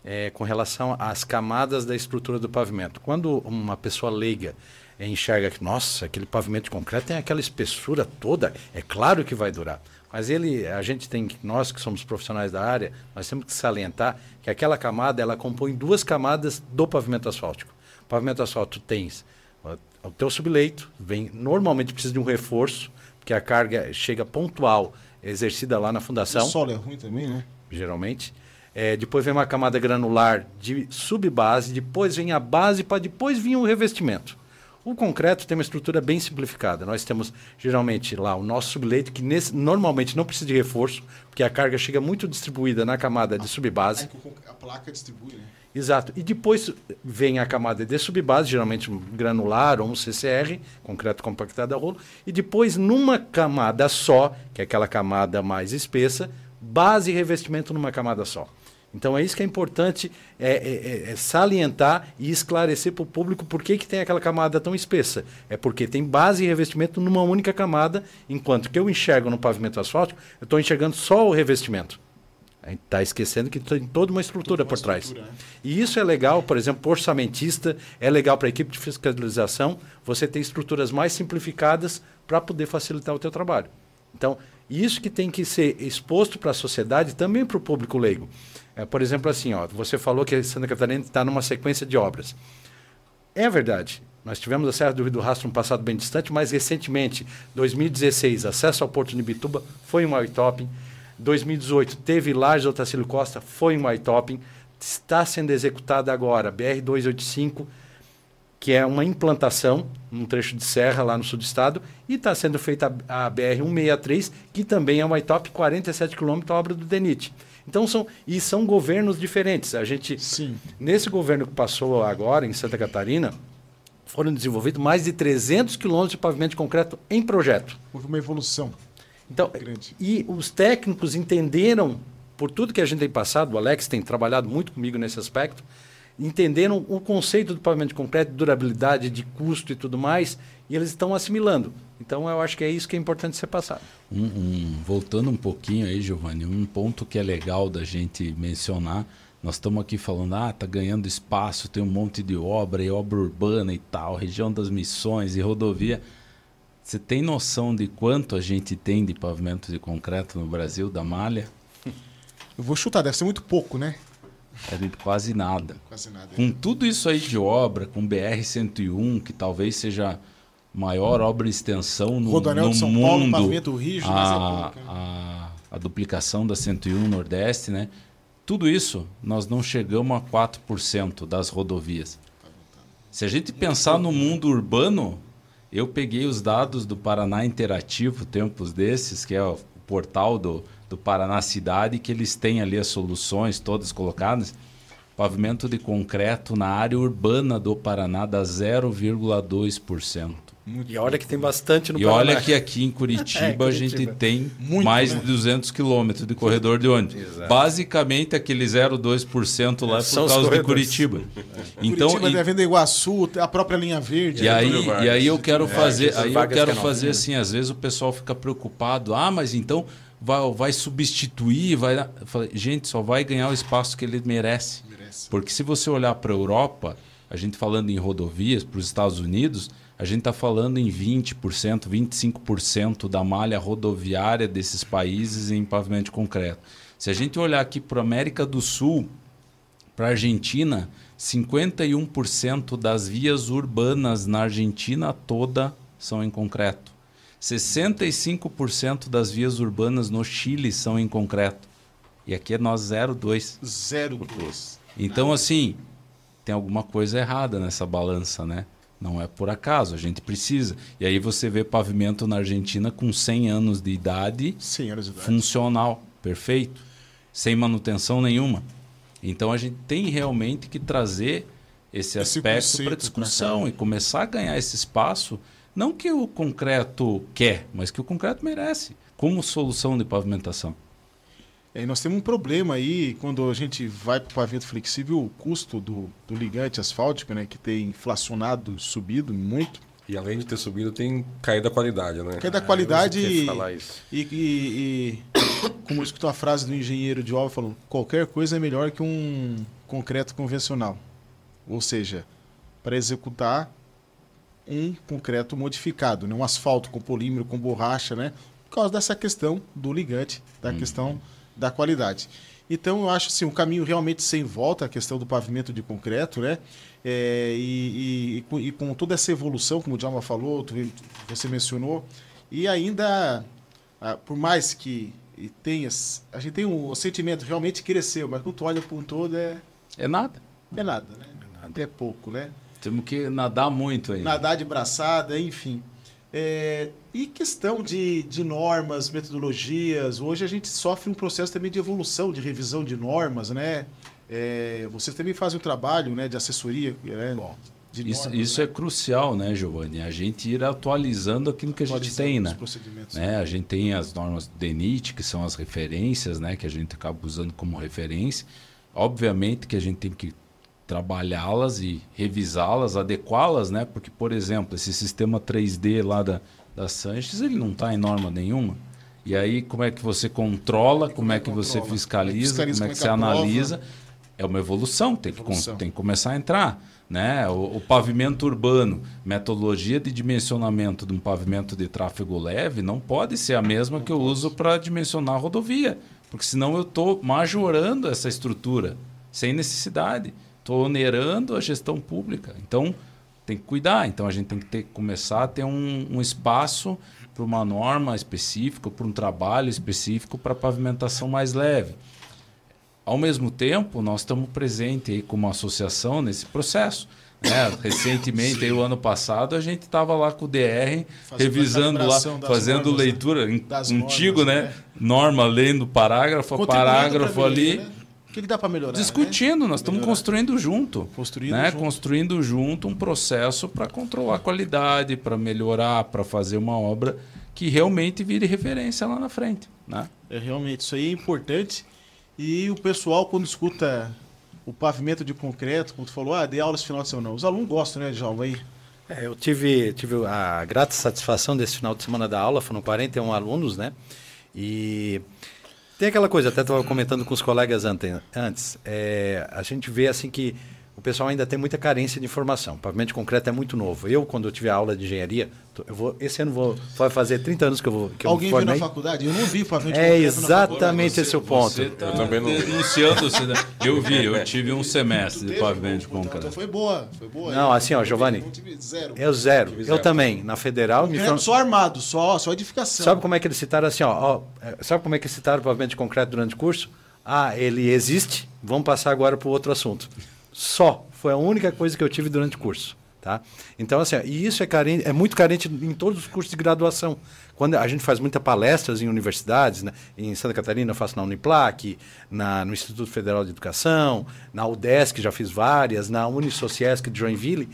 é com relação às camadas da estrutura do pavimento. Quando uma pessoa leiga enxerga que, nossa, aquele pavimento de concreto tem aquela espessura toda, é claro que vai durar. Mas ele, a gente tem, nós que somos profissionais da área, nós temos que salientar que aquela camada, ela compõe duas camadas do pavimento asfáltico. O pavimento asfáltico tens o teu subleito, vem, normalmente precisa de um reforço, porque a carga chega pontual, exercida lá na fundação. O solo é ruim também, né? Geralmente. É, depois vem uma camada granular de subbase, depois vem a base, para depois vir o revestimento. O concreto tem uma estrutura bem simplificada. Nós temos geralmente lá o nosso subleito, que nesse, normalmente não precisa de reforço, porque a carga chega muito distribuída na camada de subbase. A placa distribui, né? Exato. E depois vem a camada de subbase, geralmente um granular ou um CCR, concreto compactado a rolo, e depois numa camada só, que é aquela camada mais espessa, base e revestimento numa camada só. Então é isso que é importante é, é, é, é salientar e esclarecer para o público por que, que tem aquela camada tão espessa. É porque tem base e revestimento numa única camada, enquanto que eu enxergo no pavimento asfáltico, eu estou enxergando só o revestimento. A gente está esquecendo que tem toda uma estrutura toda uma por trás. Estrutura, né? E isso é legal, por exemplo, para orçamentista, é legal para a equipe de fiscalização, você ter estruturas mais simplificadas para poder facilitar o teu trabalho. Então, isso que tem que ser exposto para a sociedade, também para o público leigo. É, por exemplo, assim, ó, você falou que Santa Catarina está numa sequência de obras. É verdade. Nós tivemos a Serra do Rio do Rastro no passado bem distante, mas recentemente, 2016, acesso ao Porto de Bituba foi um eye-topping. 2018 teve Lages Otacílio Costa, foi um eye-topping. Está sendo executada agora BR-285, que é uma implantação num trecho de serra lá no sul do estado, e está sendo feita a, a BR-163, que também é uma eye-top 47 km, obra do DENIT. Então são e são governos diferentes. A gente Sim. nesse governo que passou agora em Santa Catarina foram desenvolvidos mais de 300 quilômetros de pavimento de concreto em projeto. Houve uma evolução. Então, grande. e os técnicos entenderam por tudo que a gente tem passado, o Alex tem trabalhado muito comigo nesse aspecto, entenderam o conceito do pavimento de concreto, de durabilidade, de custo e tudo mais, e eles estão assimilando. Então eu acho que é isso que é importante ser passado. Um, um, voltando um pouquinho aí, Giovanni, um ponto que é legal da gente mencionar. Nós estamos aqui falando, ah, tá ganhando espaço, tem um monte de obra e obra urbana e tal, região das missões e rodovia. Você tem noção de quanto a gente tem de pavimento de concreto no Brasil, da malha? Eu vou chutar, deve ser muito pouco, né? É de quase nada. Quase nada. Com tudo isso aí de obra, com BR-101, que talvez seja maior obra de extensão no, Rodoanel no de São mundo. Paulo, pavimento rígido, a, é pouco, né? a, a duplicação da 101 Nordeste, né? Tudo isso, nós não chegamos a 4% das rodovias. Se a gente pensar no mundo urbano, eu peguei os dados do Paraná Interativo, tempos desses, que é o portal do, do Paraná Cidade, que eles têm ali as soluções todas colocadas. Pavimento de concreto na área urbana do Paraná dá 0,2%. Muito e olha que tem bastante no E Paraná. olha que aqui em Curitiba, É, a Curitiba. gente tem Muito, mais né? de 200 quilômetros de corredor de ônibus. Exato. Basicamente, aquele 0,2% lá é por causa de. Curitiba. Então, Curitiba e- devendo Iguaçu, a própria linha verde. e aí, Getúlio Vargas. e aí eu quero Getúlio fazer, aí eu quero fazer assim, às vezes o pessoal fica preocupado, ah, mas então vai, vai substituir, vai, dar-" eu falei, gente, só vai ganhar o espaço que ele merece. Merece. Porque se você olhar para a Europa, a gente falando em rodovias, para os Estados Unidos, a gente está falando em 20%, 25% da malha rodoviária desses países em pavimento de concreto. Se a gente olhar aqui para a América do Sul, para a Argentina, 51% das vias urbanas na Argentina toda são em concreto. 65% das vias urbanas no Chile são em concreto. E aqui é nós 0,2. 0,2. Então, assim, tem alguma coisa errada nessa balança, né? Não é por acaso, a gente precisa. E aí você vê pavimento na Argentina com 100 anos de idade, Senhoras de idade. funcional, perfeito, sem manutenção nenhuma. Então a gente tem realmente que trazer esse, Esse aspecto para discussão e começar a ganhar esse espaço, não que o concreto quer, mas que o concreto merece, como solução de pavimentação. É, e nós temos um problema aí, quando a gente vai para o pavimento flexível, o custo do, do ligante asfáltico, né, que tem inflacionado, subido muito. E além de ter subido, tem caído a qualidade, né? Caído a qualidade eu e, e, e, e como escutou a frase do engenheiro de obra falando, qualquer coisa é melhor que um concreto convencional. Ou seja, para executar um concreto modificado, né? um asfalto com polímero, com borracha, né? por causa dessa questão do ligante, da questão da qualidade. Então, eu acho assim, um caminho realmente sem volta, a questão do pavimento de concreto, né? É, e, e- e com- toda essa evolução, como o Djalma falou, você mencionou, e ainda, ah, por mais que tenha, a gente tem um, o sentimento realmente cresceu, mas quando tu olha para um todo é, É nada. é nada, né? É pouco, né? Temos que nadar muito aí. nadar de braçada, enfim. É, e questão de, de normas, metodologias, hoje a gente sofre um processo também de evolução, de revisão de normas, né? É, vocês também fazem um trabalho né, de assessoria, né? de Isso, normas, isso né? é crucial, né, Giovanni? A gente ir atualizando aquilo que a gente Atualizando tem, né? né? A gente tem as normas do DENIT, que são as referências, né? Que a gente acaba usando como referência. Obviamente que a gente tem que trabalhá-las e revisá-las, adequá-las, né? Porque, por exemplo, esse sistema 3D lá da, da Sanches, ele não está em norma nenhuma. E aí, como é que você controla, como é que você fiscaliza, Fiscaliza, como é que como é você aprova? analisa? É uma evolução, tem, Que, Evolução. tem que começar a entrar. Né? O, o pavimento urbano, metodologia de dimensionamento de um pavimento de tráfego leve não pode ser a mesma que eu uso para dimensionar a rodovia, porque senão eu estou majorando essa estrutura sem necessidade, estou onerando a gestão pública. Então tem que cuidar. Então a gente tem que ter, começar a ter um, um espaço para uma norma específica, para um trabalho específico para pavimentação mais leve. Ao mesmo tempo, nós estamos presentes como associação nesse processo. né? Recentemente, aí, o ano passado, a gente estava lá com o DR, Fazendo revisando lá, fazendo normas, né? leitura, antigo, normas, né? né? Norma lendo parágrafo a parágrafo ali. né? O que, que dá para melhorar? né? Discutindo, nós estamos Melhorar. construindo junto. Construindo né? junto. Construindo junto um processo para controlar a qualidade, para melhorar, para fazer uma obra que realmente vire referência lá na frente. Né? É realmente, isso aí é importante. E o pessoal, quando escuta o pavimento de concreto, como tu falou, ah, dei aula esse final de semana. Os alunos gostam, né, Djalma? Aí. É, eu tive, tive a grata satisfação desse final de semana da aula, foram 41 alunos, né? E tem aquela coisa, até estava comentando com os colegas ante- antes, é, a gente vê assim que o pessoal ainda tem muita carência de informação. O pavimento de concreto é muito novo. Eu, quando eu tive a aula de engenharia, eu vou, esse ano vou, vai fazer 30 anos que eu vou que eu Alguém me viu na faculdade? Eu não vi pavimento É de concreto na faculdade. exatamente esse o ponto. Você tá Eu também não- denunciando-se, né? Eu vi, eu tive um semestre de pavimento de Então, Então concreto. foi boa, foi boa. Não, Eu assim, ó, Giovanni, eu tive Zero. Eu zero. Eu zero. também, na federal. Me Concreto form... Só armado, só, só edificação. Sabe como é que eles citaram assim, ó, ó, é, sabe como é que citaram o pavimento de concreto durante o curso? Ah, ele existe, vamos passar agora para o outro assunto. Só, foi a única coisa que eu tive durante o curso. Tá? Então, assim, e isso é, carente, é muito carente em todos os cursos de graduação. Quando a gente faz muitas palestras em universidades, né? em Santa Catarina eu faço na Uniplac, na, no Instituto Federal de Educação, na UDESC já fiz várias, na Unisociesc de Joinville,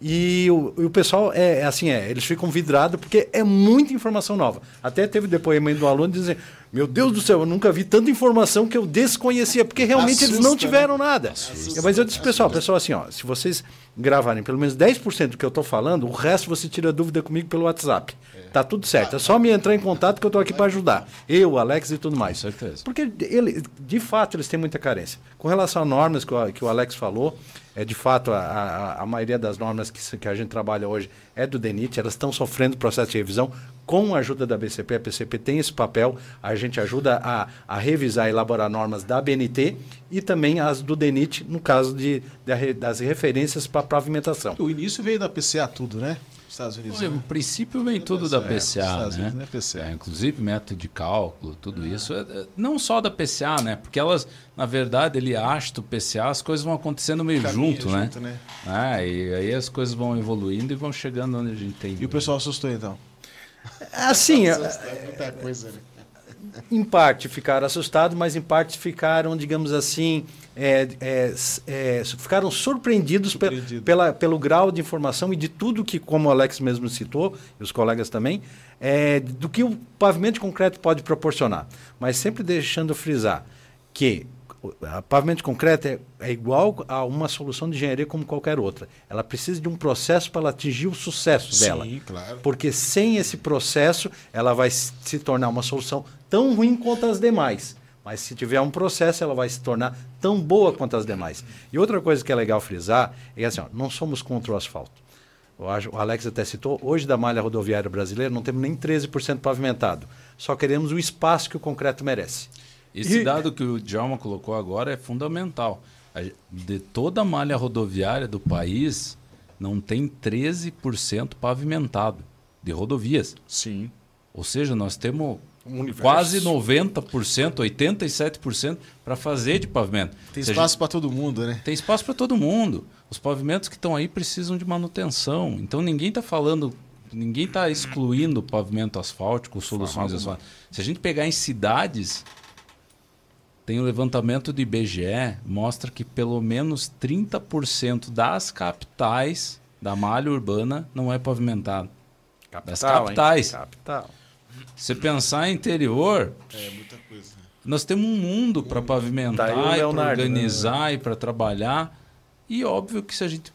e o, e o pessoal é, é assim, é, eles ficam vidrados porque é muita informação nova. Até teve depoimento do aluno dizendo: Meu Deus do céu, eu nunca vi tanta informação que eu desconhecia, porque realmente eles não Assusta, tiveram né? nada. Mas eu disse, pessoal, pessoal, assim, ó, se vocês gravarem pelo menos 10% do que eu estou falando, o resto você tira dúvida comigo pelo WhatsApp. Tá tudo certo. É só me entrar em contato que eu estou aqui para ajudar. Eu, Alex e tudo mais. Com certeza. Porque ele, de fato eles têm muita carência. Com relação a normas que o, que o Alex falou, é de fato a, a, a maioria das normas que, que a gente trabalha hoje é do DENIT, elas estão sofrendo processo de revisão com a ajuda da BCP. A BCP tem esse papel, a gente ajuda a, a revisar e elaborar normas da BNT e também as do DENIT, no caso de, da re- das referências para pavimentação. O início veio da PCA tudo, né? Estados Unidos. Olha, né? no princípio vem tudo da É, PCA, né? Unidos, né, PCA. É, inclusive método de cálculo, tudo isso. É, é, não só da PCA, né? Porque elas, na verdade, ele acha o PCA, as coisas vão acontecendo meio junto, né? junto, né? É, e aí as coisas vão evoluindo e vão chegando onde a gente tem. E o pessoal assustou então. Assim, Assustou, é muita coisa, né? Em parte ficaram assustados, mas em parte ficaram, digamos assim, é, é, é, ficaram surpreendidos Surpreendido. pe- pela, pelo grau de informação e de tudo que, como o Alex mesmo citou, e os colegas também, é, do que o pavimento concreto pode proporcionar. Mas sempre deixando frisar que a pavimento de concreto é, é igual a uma solução de engenharia como qualquer outra. Ela precisa de um processo para atingir o sucesso dela. Sim, claro. Porque sem esse processo, ela vai se tornar uma solução tão ruim quanto as demais. Mas se tiver um processo, ela vai se tornar tão boa quanto as demais. E outra coisa que é legal frisar é assim, ó, não somos contra o asfalto. O Alex até citou, hoje da malha rodoviária brasileira não temos nem 13% pavimentado. Só queremos o espaço que o concreto merece. Esse E- dado que o Djalma colocou agora é fundamental. De toda a malha rodoviária do país, não tem 13% pavimentado de rodovias. Sim. Ou seja, nós temos Um quase 90%, 87% para fazer de pavimento. Tem espaço para todo mundo, né? tem espaço para todo mundo. Os pavimentos que estão aí precisam de manutenção. Então ninguém está falando, ninguém está excluindo o pavimento asfáltico, soluções asfálticas. Se a gente pegar em cidades, tem o levantamento do IBGE, mostra que pelo menos 30% das capitais da malha urbana não é pavimentado. Das hein? capitais. Capital. Se você pensar em interior, É muita coisa. nós temos um mundo para pavimentar, Tá o e para né? organizar e para trabalhar. E óbvio que se a gente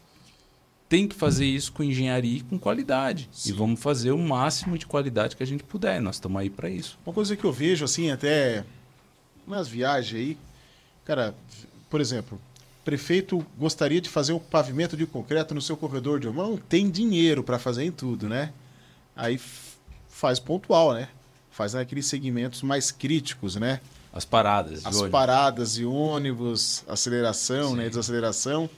tem que fazer isso com engenharia e com qualidade. E vamos fazer o máximo de qualidade que a gente puder. E nós estamos aí para isso. Uma coisa que eu vejo, assim, até nas viagens aí, cara, por exemplo, prefeito gostaria de fazer um pavimento de concreto no seu corredor de obra, não tem dinheiro para fazer em tudo, né? Aí faz pontual, né? Faz naqueles segmentos mais críticos, né? As paradas. de As ônibus. paradas de ônibus, aceleração, né? Desaceleração.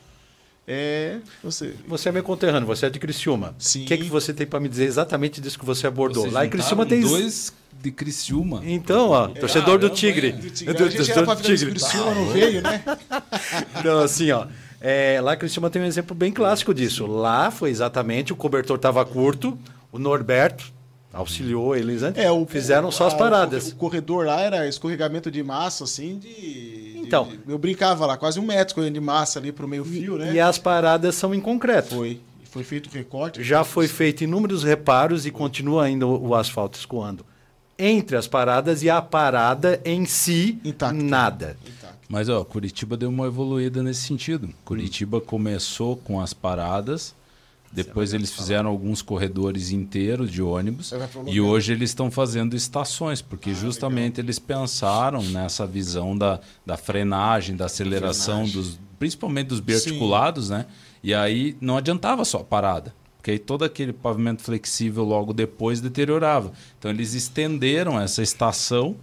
É. Você. Você é meu conterrâneo, você é de Criciúma. Sim. O que, é que você tem para me dizer exatamente disso que você abordou? Vocês Lá em Criciúma tem. dois de Criciúma. Então, ó, torcedor do Caramba, Tigre. Do Do- Tigre. A gente era do pra virar Tigre. Criciúma, não veio, né? Então, assim, ó. É, lá Criciúma tem um exemplo bem clássico disso. Lá foi exatamente, o cobertor estava curto, o Norberto auxiliou eles antes, É, o, fizeram só as paradas. O, corredor lá era escorregamento de massa, assim, de. Então. de- eu brincava lá, quase um metro de massa ali pro meio fio, né? E as paradas são em concreto. Foi. Foi feito o recorte. Já foi feito inúmeros reparos e continua ainda o, o asfalto escoando. Entre as paradas e a parada em si, Intacta. nada. Intacto. Mas ó, Curitiba deu uma evoluída nesse sentido. Curitiba começou com as paradas, depois eles fizeram alguns corredores inteiros de ônibus e hoje eles estão fazendo estações, porque justamente eles pensaram nessa visão da, da frenagem, da aceleração, dos, principalmente dos biarticulados, né? E aí não adiantava só a parada. Porque aí todo aquele pavimento flexível logo depois deteriorava. Então eles estenderam essa estação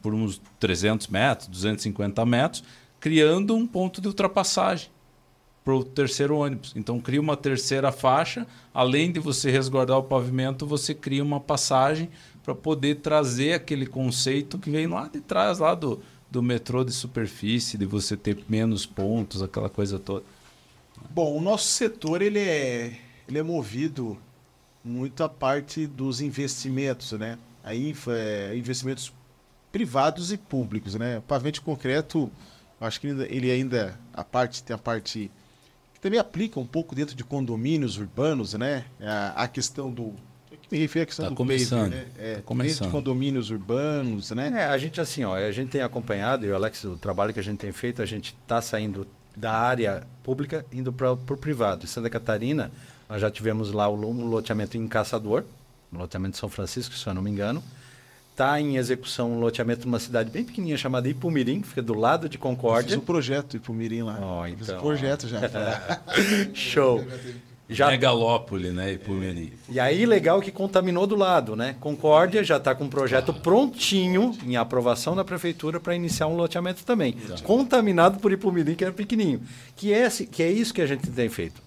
por uns 300 metros, 250 metros, criando um ponto de ultrapassagem para o terceiro ônibus. Então cria uma terceira faixa, além de você resguardar o pavimento, você cria uma passagem para poder trazer aquele conceito que vem lá de trás, lá do, do metrô de superfície, de você ter menos pontos, aquela coisa toda. Bom, o nosso setor ele é, ele é movido muito à parte dos investimentos, né? Aí é, investimentos privados e públicos, né? Pavimento de concreto, eu acho que ainda- ele ainda a parte tem a parte que também aplica um pouco dentro de condomínios urbanos, né? A, a questão do que me refiro à questão Tá do começando, né? É, tá começando. de condomínios urbanos, né? É, a gente assim, ó, a gente tem acompanhado, e o Alex, o trabalho que a gente tem feito, a gente está saindo da área pública indo para o privado. Em Santa Catarina, nós já tivemos lá um loteamento em Caçador, no loteamento de São Francisco, se eu não me engano. Está em execução um loteamento numa cidade bem pequenininha chamada Ipumirim, que fica do lado de Fiz Concórdia. um projeto para o Mirim lá. Fiz então, um projeto já. Show. Já Megalópole, né? Ipumeri. E aí, legal que contaminou do lado, né? Concórdia já está com um projeto prontinho, em aprovação da prefeitura, para iniciar um loteamento também. Contaminado por Ipumirim, que era pequenininho. Que é, esse- que é isso que a gente tem feito.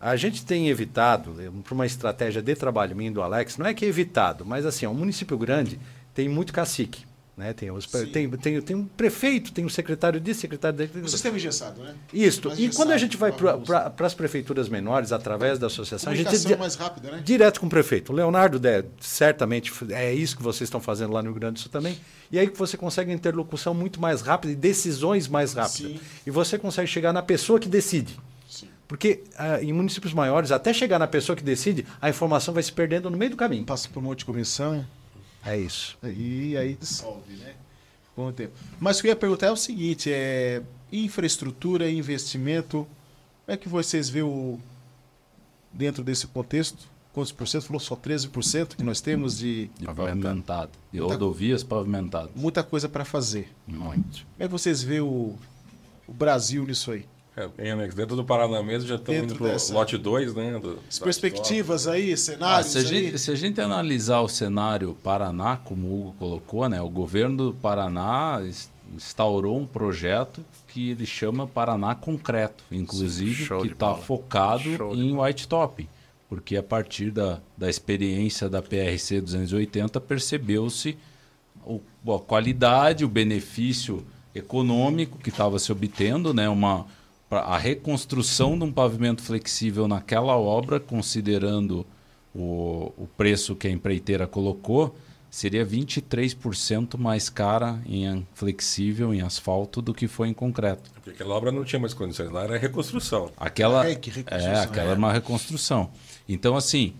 A gente tem evitado, por uma estratégia de trabalho minha do Alex, não é que é evitado, mas assim, ó, um município grande tem muito cacique. Né? Tem, os, tem, tem, tem um prefeito, tem um secretário disso, secretário daquilo. O sistema engessado, né? Isso. E quando a gente vai para as prefeituras menores, através da associação, a gente mais rápida, né? direto com o prefeito. O Leonardo, né, certamente é isso que vocês estão fazendo lá no Rio Grande do Sul também. E aí que você consegue interlocução muito mais rápida e decisões mais rápidas. Sim. E você consegue chegar na pessoa que decide. Porque ah, em municípios maiores, até chegar na pessoa que decide, a informação vai se perdendo no meio do caminho. Passa por um monte de comissão É isso. e aí dissolve, né? Com o tempo. Mas o que eu ia perguntar é o seguinte: é infraestrutura, investimento. Como é que vocês vê o dentro desse contexto? Quantos por cento? Falou só 13% que nós temos de De pavimentado. De rodovias pavimentadas. muita coisa para fazer. Muito. Como é que vocês vê o, o Brasil nisso aí? É, bem, Alex, dentro do Paraná mesmo já estamos indo pro dessa- lote 2, né? do- As perspectivas aí, Ah, cenários se, a aí? gente, se a gente analisar o cenário Paraná, como o Hugo colocou, né, o governo do Paraná instaurou um projeto que ele chama Paraná Concreto, inclusive Show que está focado Show em White Top, porque a partir da, da experiência da PRC 280 percebeu-se o- a qualidade, o benefício econômico que estava se obtendo, né, uma a reconstrução de um pavimento flexível naquela obra, considerando o, o preço que a empreiteira colocou, seria 23% mais cara em flexível, em asfalto, do que foi em concreto. Porque aquela obra não tinha mais condições, lá era reconstrução. Aquela, Ai, que reconstrução, é, aquela é. é uma reconstrução. Então, assim,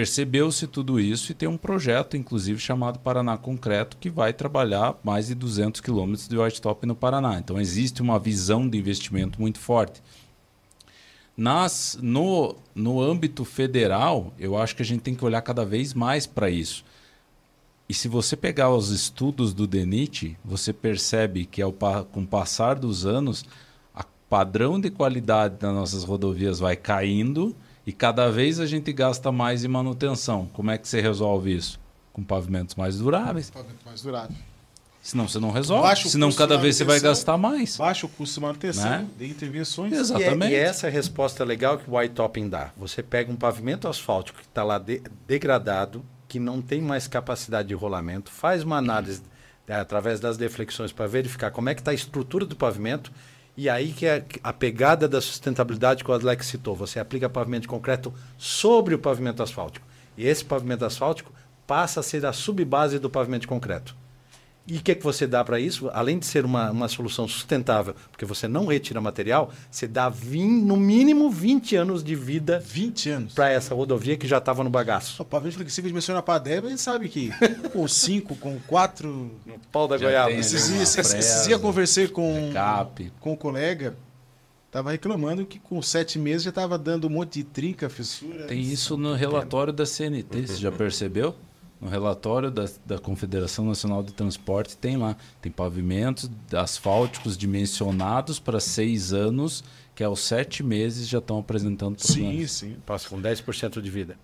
percebeu-se tudo isso e tem um projeto, inclusive, chamado Paraná Concreto, que vai trabalhar mais de 200 quilômetros de white top no Paraná. Então, existe uma visão de investimento muito forte. Nas, no, no âmbito federal, eu acho que a gente tem que olhar cada vez mais para isso. E se você pegar os estudos do DENIT, você percebe que ao, com o passar dos anos, o padrão de qualidade das nossas rodovias vai caindo e cada vez a gente gasta mais em manutenção. Como é que você resolve isso? Com pavimentos mais duráveis. Pavimento mais durável. Senão você não resolve. Baixa o Senão cada vez você vai gastar mais. Baixa o custo de manutenção, Né? de intervenções. Exato. E, é- Exatamente. e essa é a resposta legal que o white topping dá. Você pega um pavimento asfáltico que está lá de- degradado, que não tem mais capacidade de rolamento, faz uma análise né, através das deflexões para verificar como é que está a estrutura do pavimento e aí que é a pegada da sustentabilidade que o Alex citou. Você aplica pavimento de concreto sobre o pavimento asfáltico. E esse pavimento asfáltico passa a ser a subbase do pavimento de concreto. E o que, que você dá para isso? Além de ser uma, uma solução sustentável, porque você não retira material, você dá vin- no mínimo 20 anos de vida 20 anos. para essa rodovia que já estava no bagaço. O pavimento flexível menciona para Débora, a gente sabe que com 5, com 4. No pau da Já goiaba. tem Esses dias eu conversei com, Cap. com um colega, tava reclamando que com 7 meses já tava dando um monte de trinca, fissura. Tem isso no relatório da CNT, você já percebeu? No relatório da, da Confederação Nacional de Transporte tem lá. Tem pavimentos asfálticos dimensionados para seis anos, que aos sete meses já estão apresentando Sim, problemas. sim. Passa com 10% de vida.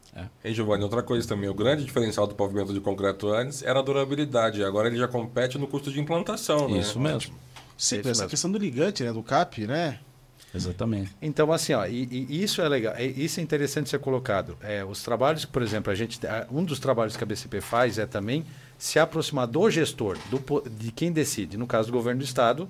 E Giovanni, outra coisa também, o grande diferencial do pavimento de concreto antes era a durabilidade, agora ele já compete no custo de implantação, né? Isso mesmo. Sim, É isso essa mesmo. questão do ligante, né? Do CAP, né? Exatamente. Então, assim, ó, e, e isso é legal, e isso é interessante ser colocado. É, os trabalhos, por exemplo, a gente, um dos trabalhos que a BCP faz é também se aproximar do gestor, do, de quem decide, no caso do governo do estado,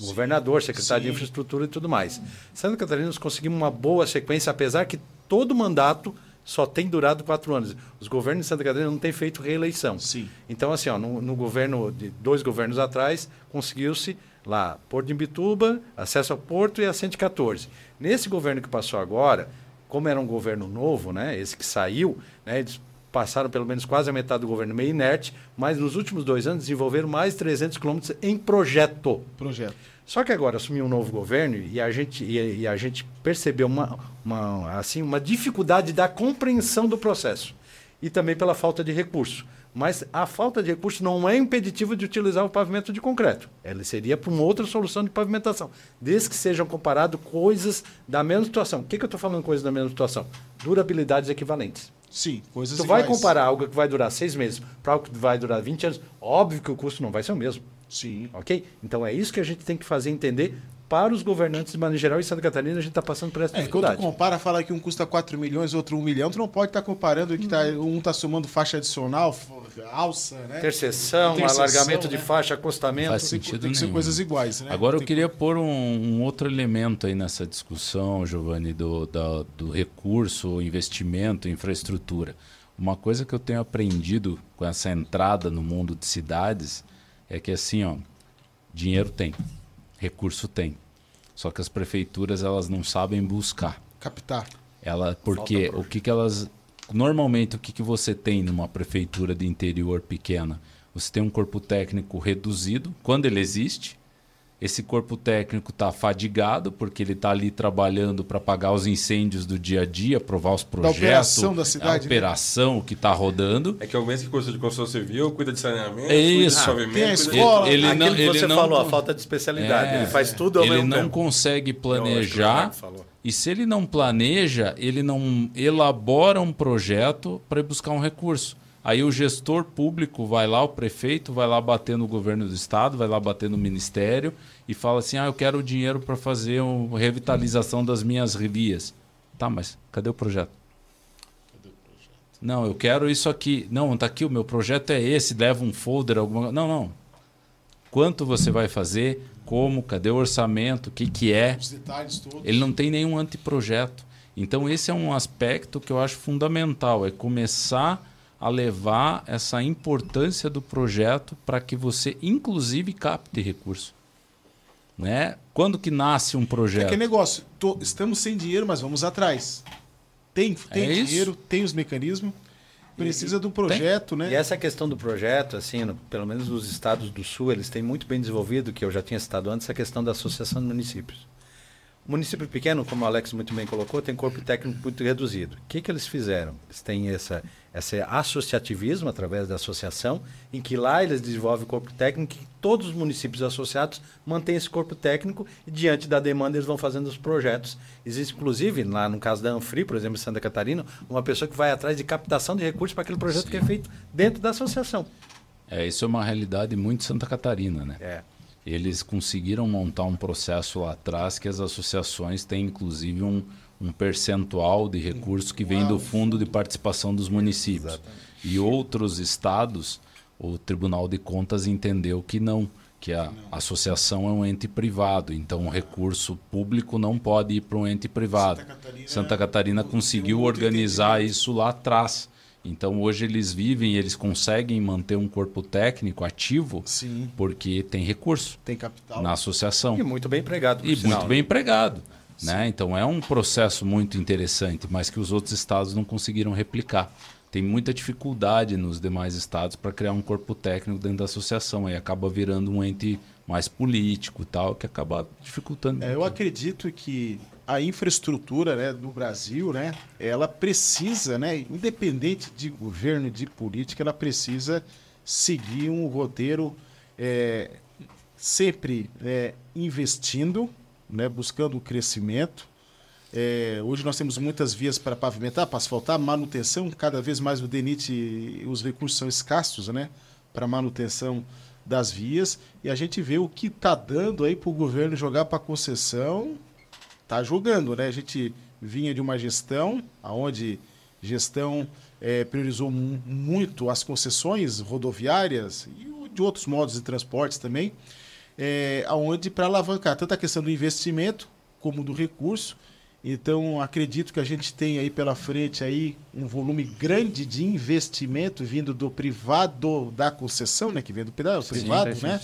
governador, secretário sim. de infraestrutura e tudo mais. Santa Catarina nós conseguimos uma boa sequência, apesar que todo mandato só tem durado quatro anos. Os governos de Santa Catarina não têm feito reeleição. Sim. Então, assim, ó, no, no governo de dois governos atrás, conseguiu-se lá Porto de Imbituba, acesso ao Porto e a 114. Nesse governo que passou agora, como era um governo novo, né, esse que saiu, né, eles passaram pelo menos quase a metade do governo meio inerte, mas nos últimos dois anos desenvolveram mais de 300 quilômetros em projeto. Projeto. Só que agora assumiu um novo governo e a gente, e, e a gente percebeu uma, uma, assim, uma dificuldade da compreensão do processo. E também pela falta de recurso. Mas a falta de recurso não é impeditivo de utilizar o pavimento de concreto. Ela seria para uma outra solução de pavimentação. Desde que sejam comparadas coisas da mesma situação. O que, que eu estou falando coisas da mesma situação? Durabilidades equivalentes. Sim, coisas Tu vai iguais. comparar algo que vai durar seis meses para algo que vai durar 20 anos, óbvio que o custo não vai ser o mesmo. Sim. Ok? Então é isso que a gente tem que fazer entender para os governantes de maneira geral. E Santa Catarina a gente está passando por essa É, quando tu dificuldade. compara, fala que um custa 4 milhões, outro 1 milhão, tu não pode estar comparando que tá, um está somando faixa adicional, alça, né? Interseção, Interseção, alargamento de né? faixa, acostamento. Faz Tem, sentido tem que ser nenhum. coisas iguais, né? Agora eu Tem queria pôr um, um outro elemento aí nessa discussão, Giovanni, do, da- do recurso, investimento, infraestrutura. Uma coisa que eu tenho aprendido com essa entrada no mundo de cidades é que assim, ó, dinheiro tem, recurso tem. Só que as prefeituras elas não sabem buscar. captar. Ela, porque o que, que elas. Normalmente, o que, que você tem numa prefeitura de interior pequena? Você tem um corpo técnico reduzido, quando ele existe. Esse corpo técnico está fadigado, porque ele está ali trabalhando para pagar os incêndios do dia a dia, aprovar os projetos. operação da cidade, A né? operação que está rodando. É que é o mesmo que curso de construção civil, cuida de saneamento, É cuida de isso. pavimento, Tem a cuida de- escola. Ele Aquilo não, que ele você não, falou, a falta de especialidade. É. ele faz tudo ao ele mesmo não tempo. consegue planejar. E se ele não planeja, ele não elabora um projeto para buscar um recurso. Aí o gestor público vai lá, o prefeito vai lá bater no governo do estado, vai lá bater no ministério e fala assim: "Ah, eu quero dinheiro para fazer uma revitalização das minhas vias". Tá, mas cadê o projeto? Não, eu quero isso aqui. Não, tá aqui o meu projeto é esse, leva um folder alguma Não, não. Quanto você vai fazer? Como? Cadê o orçamento? O que que é? Os detalhes todos. Ele não tem nenhum anteprojeto. Então, esse é um aspecto que eu acho fundamental: é começar a levar essa importância do projeto para que você, inclusive, capte recurso. Né? Quando que nasce um É projeto? que negócio, tô- estamos sem dinheiro, mas vamos atrás. Tem, tem É isso. dinheiro, tem os mecanismos, precisa do projeto, né? E essa questão do projeto, assim, no- pelo menos nos estados do sul, eles têm muito bem desenvolvido, que eu já tinha citado antes, a questão da associação de municípios. Município pequeno, como o Alex muito bem colocou, tem corpo técnico muito reduzido. O que, que eles fizeram? Eles têm essa, esse associativismo através da associação, em que lá eles desenvolvem o corpo técnico e todos os municípios associados mantêm esse corpo técnico e diante da demanda eles vão fazendo os projetos. Existe, inclusive, lá no caso da Anfri, por exemplo, em Santa Catarina, uma pessoa que vai atrás de captação de recursos para aquele projeto que é feito dentro da associação. É, isso é uma realidade muito Santa Catarina, né? É. Eles conseguiram montar um processo lá atrás que as associações têm, inclusive, um, um percentual de recursos que vem do fundo de participação dos municípios. E outros estados, o Tribunal de Contas entendeu que não, que a associação é um ente privado, então o recurso público não pode ir para um ente privado. Santa Catarina- Santa Catarina conseguiu organizar isso lá atrás. Então hoje eles vivem, eles conseguem manter um corpo técnico ativo Sim, porque tem recurso tem capital. na associação E muito bem empregado. e sinal, muito bem empregado. Né? Então é um processo muito interessante, mas que os outros estados não conseguiram replicar. Tem muita dificuldade nos demais estados para criar um corpo técnico dentro da associação. Aí acaba virando um ente mais político e tal, que acaba dificultando. É, eu acredito que a infraestrutura né, do Brasil, né, ela precisa, né, independente de governo e de política, ela precisa seguir um roteiro é, sempre é, investindo, né, buscando o crescimento. É, hoje nós temos muitas vias para pavimentar, para asfaltar, manutenção, cada vez mais o DENIT, os recursos são escassos, né, para manutenção das vias, e a gente vê o que está dando aí para o governo jogar para concessão, tá jogando, né? A gente vinha de uma gestão, aonde gestão eh, priorizou mu- muito as concessões rodoviárias e de outros modos de transportes também, eh, aonde para alavancar tanto a questão do investimento como do recurso. Então, acredito que a gente tem aí pela frente aí um volume grande de investimento vindo do privado da concessão, né, que vem do peda- privado, né?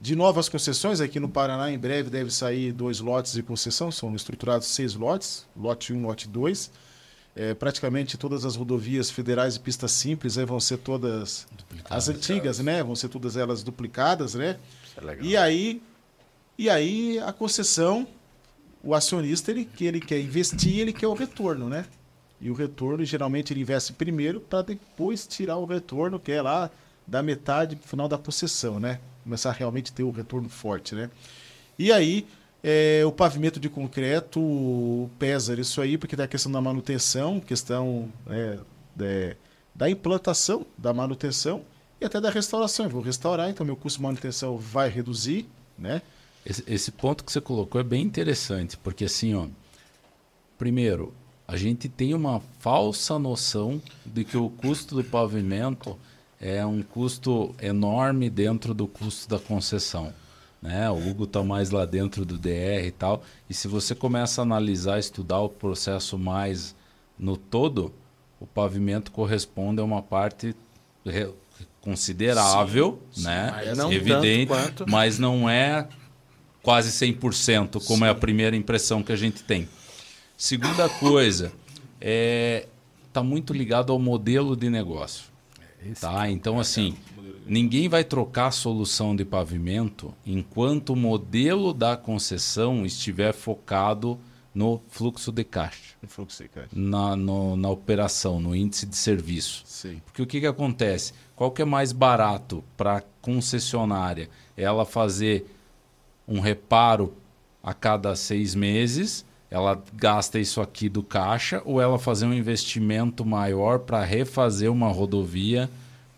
De novas concessões. Aqui no Paraná, em breve, deve sair dois lotes de concessão. São estruturados seis lotes, lote 1, lote 2. É, praticamente todas as rodovias federais e pistas simples aí vão ser todas as antigas, né? Vão ser todas elas duplicadas, né? É. E aí, e aí a concessão, o acionista, ele, que ele quer investir, ele quer o retorno, né? E o retorno, geralmente, ele investe primeiro para depois tirar o retorno, que é lá da metade final da concessão, né? Começar a realmente ter o retorno forte, né? E aí, é, o pavimento de concreto pesa isso aí, porque tem a questão da manutenção, questão é, da implantação, da manutenção e até da restauração. Eu vou restaurar, então meu custo de manutenção vai reduzir, né? Esse, esse ponto que você colocou é bem interessante, porque assim, ó, primeiro, a gente tem uma falsa noção de que o custo do pavimento é um custo enorme dentro do custo da concessão. Né? O Hugo está mais lá dentro do DR e tal. E se você começa a analisar, estudar o processo mais no todo, o pavimento corresponde a uma parte considerável, sim, né? Mas não Evidente, mas não é quase 100% como sim. é a primeira impressão que a gente tem. Segunda coisa, é tá muito ligado ao modelo de negócio. É tá? Então assim, ninguém vai trocar a solução de pavimento enquanto o modelo da concessão estiver focado no fluxo de caixa. No fluxo de caixa. Na, no, na operação, no índice de serviço. Sim. Porque o que, que acontece? Qual que é mais barato para a concessionária? Ela fazer um reparo a cada seis meses, ela gasta isso aqui do caixa, ou ela fazer um investimento maior para refazer uma rodovia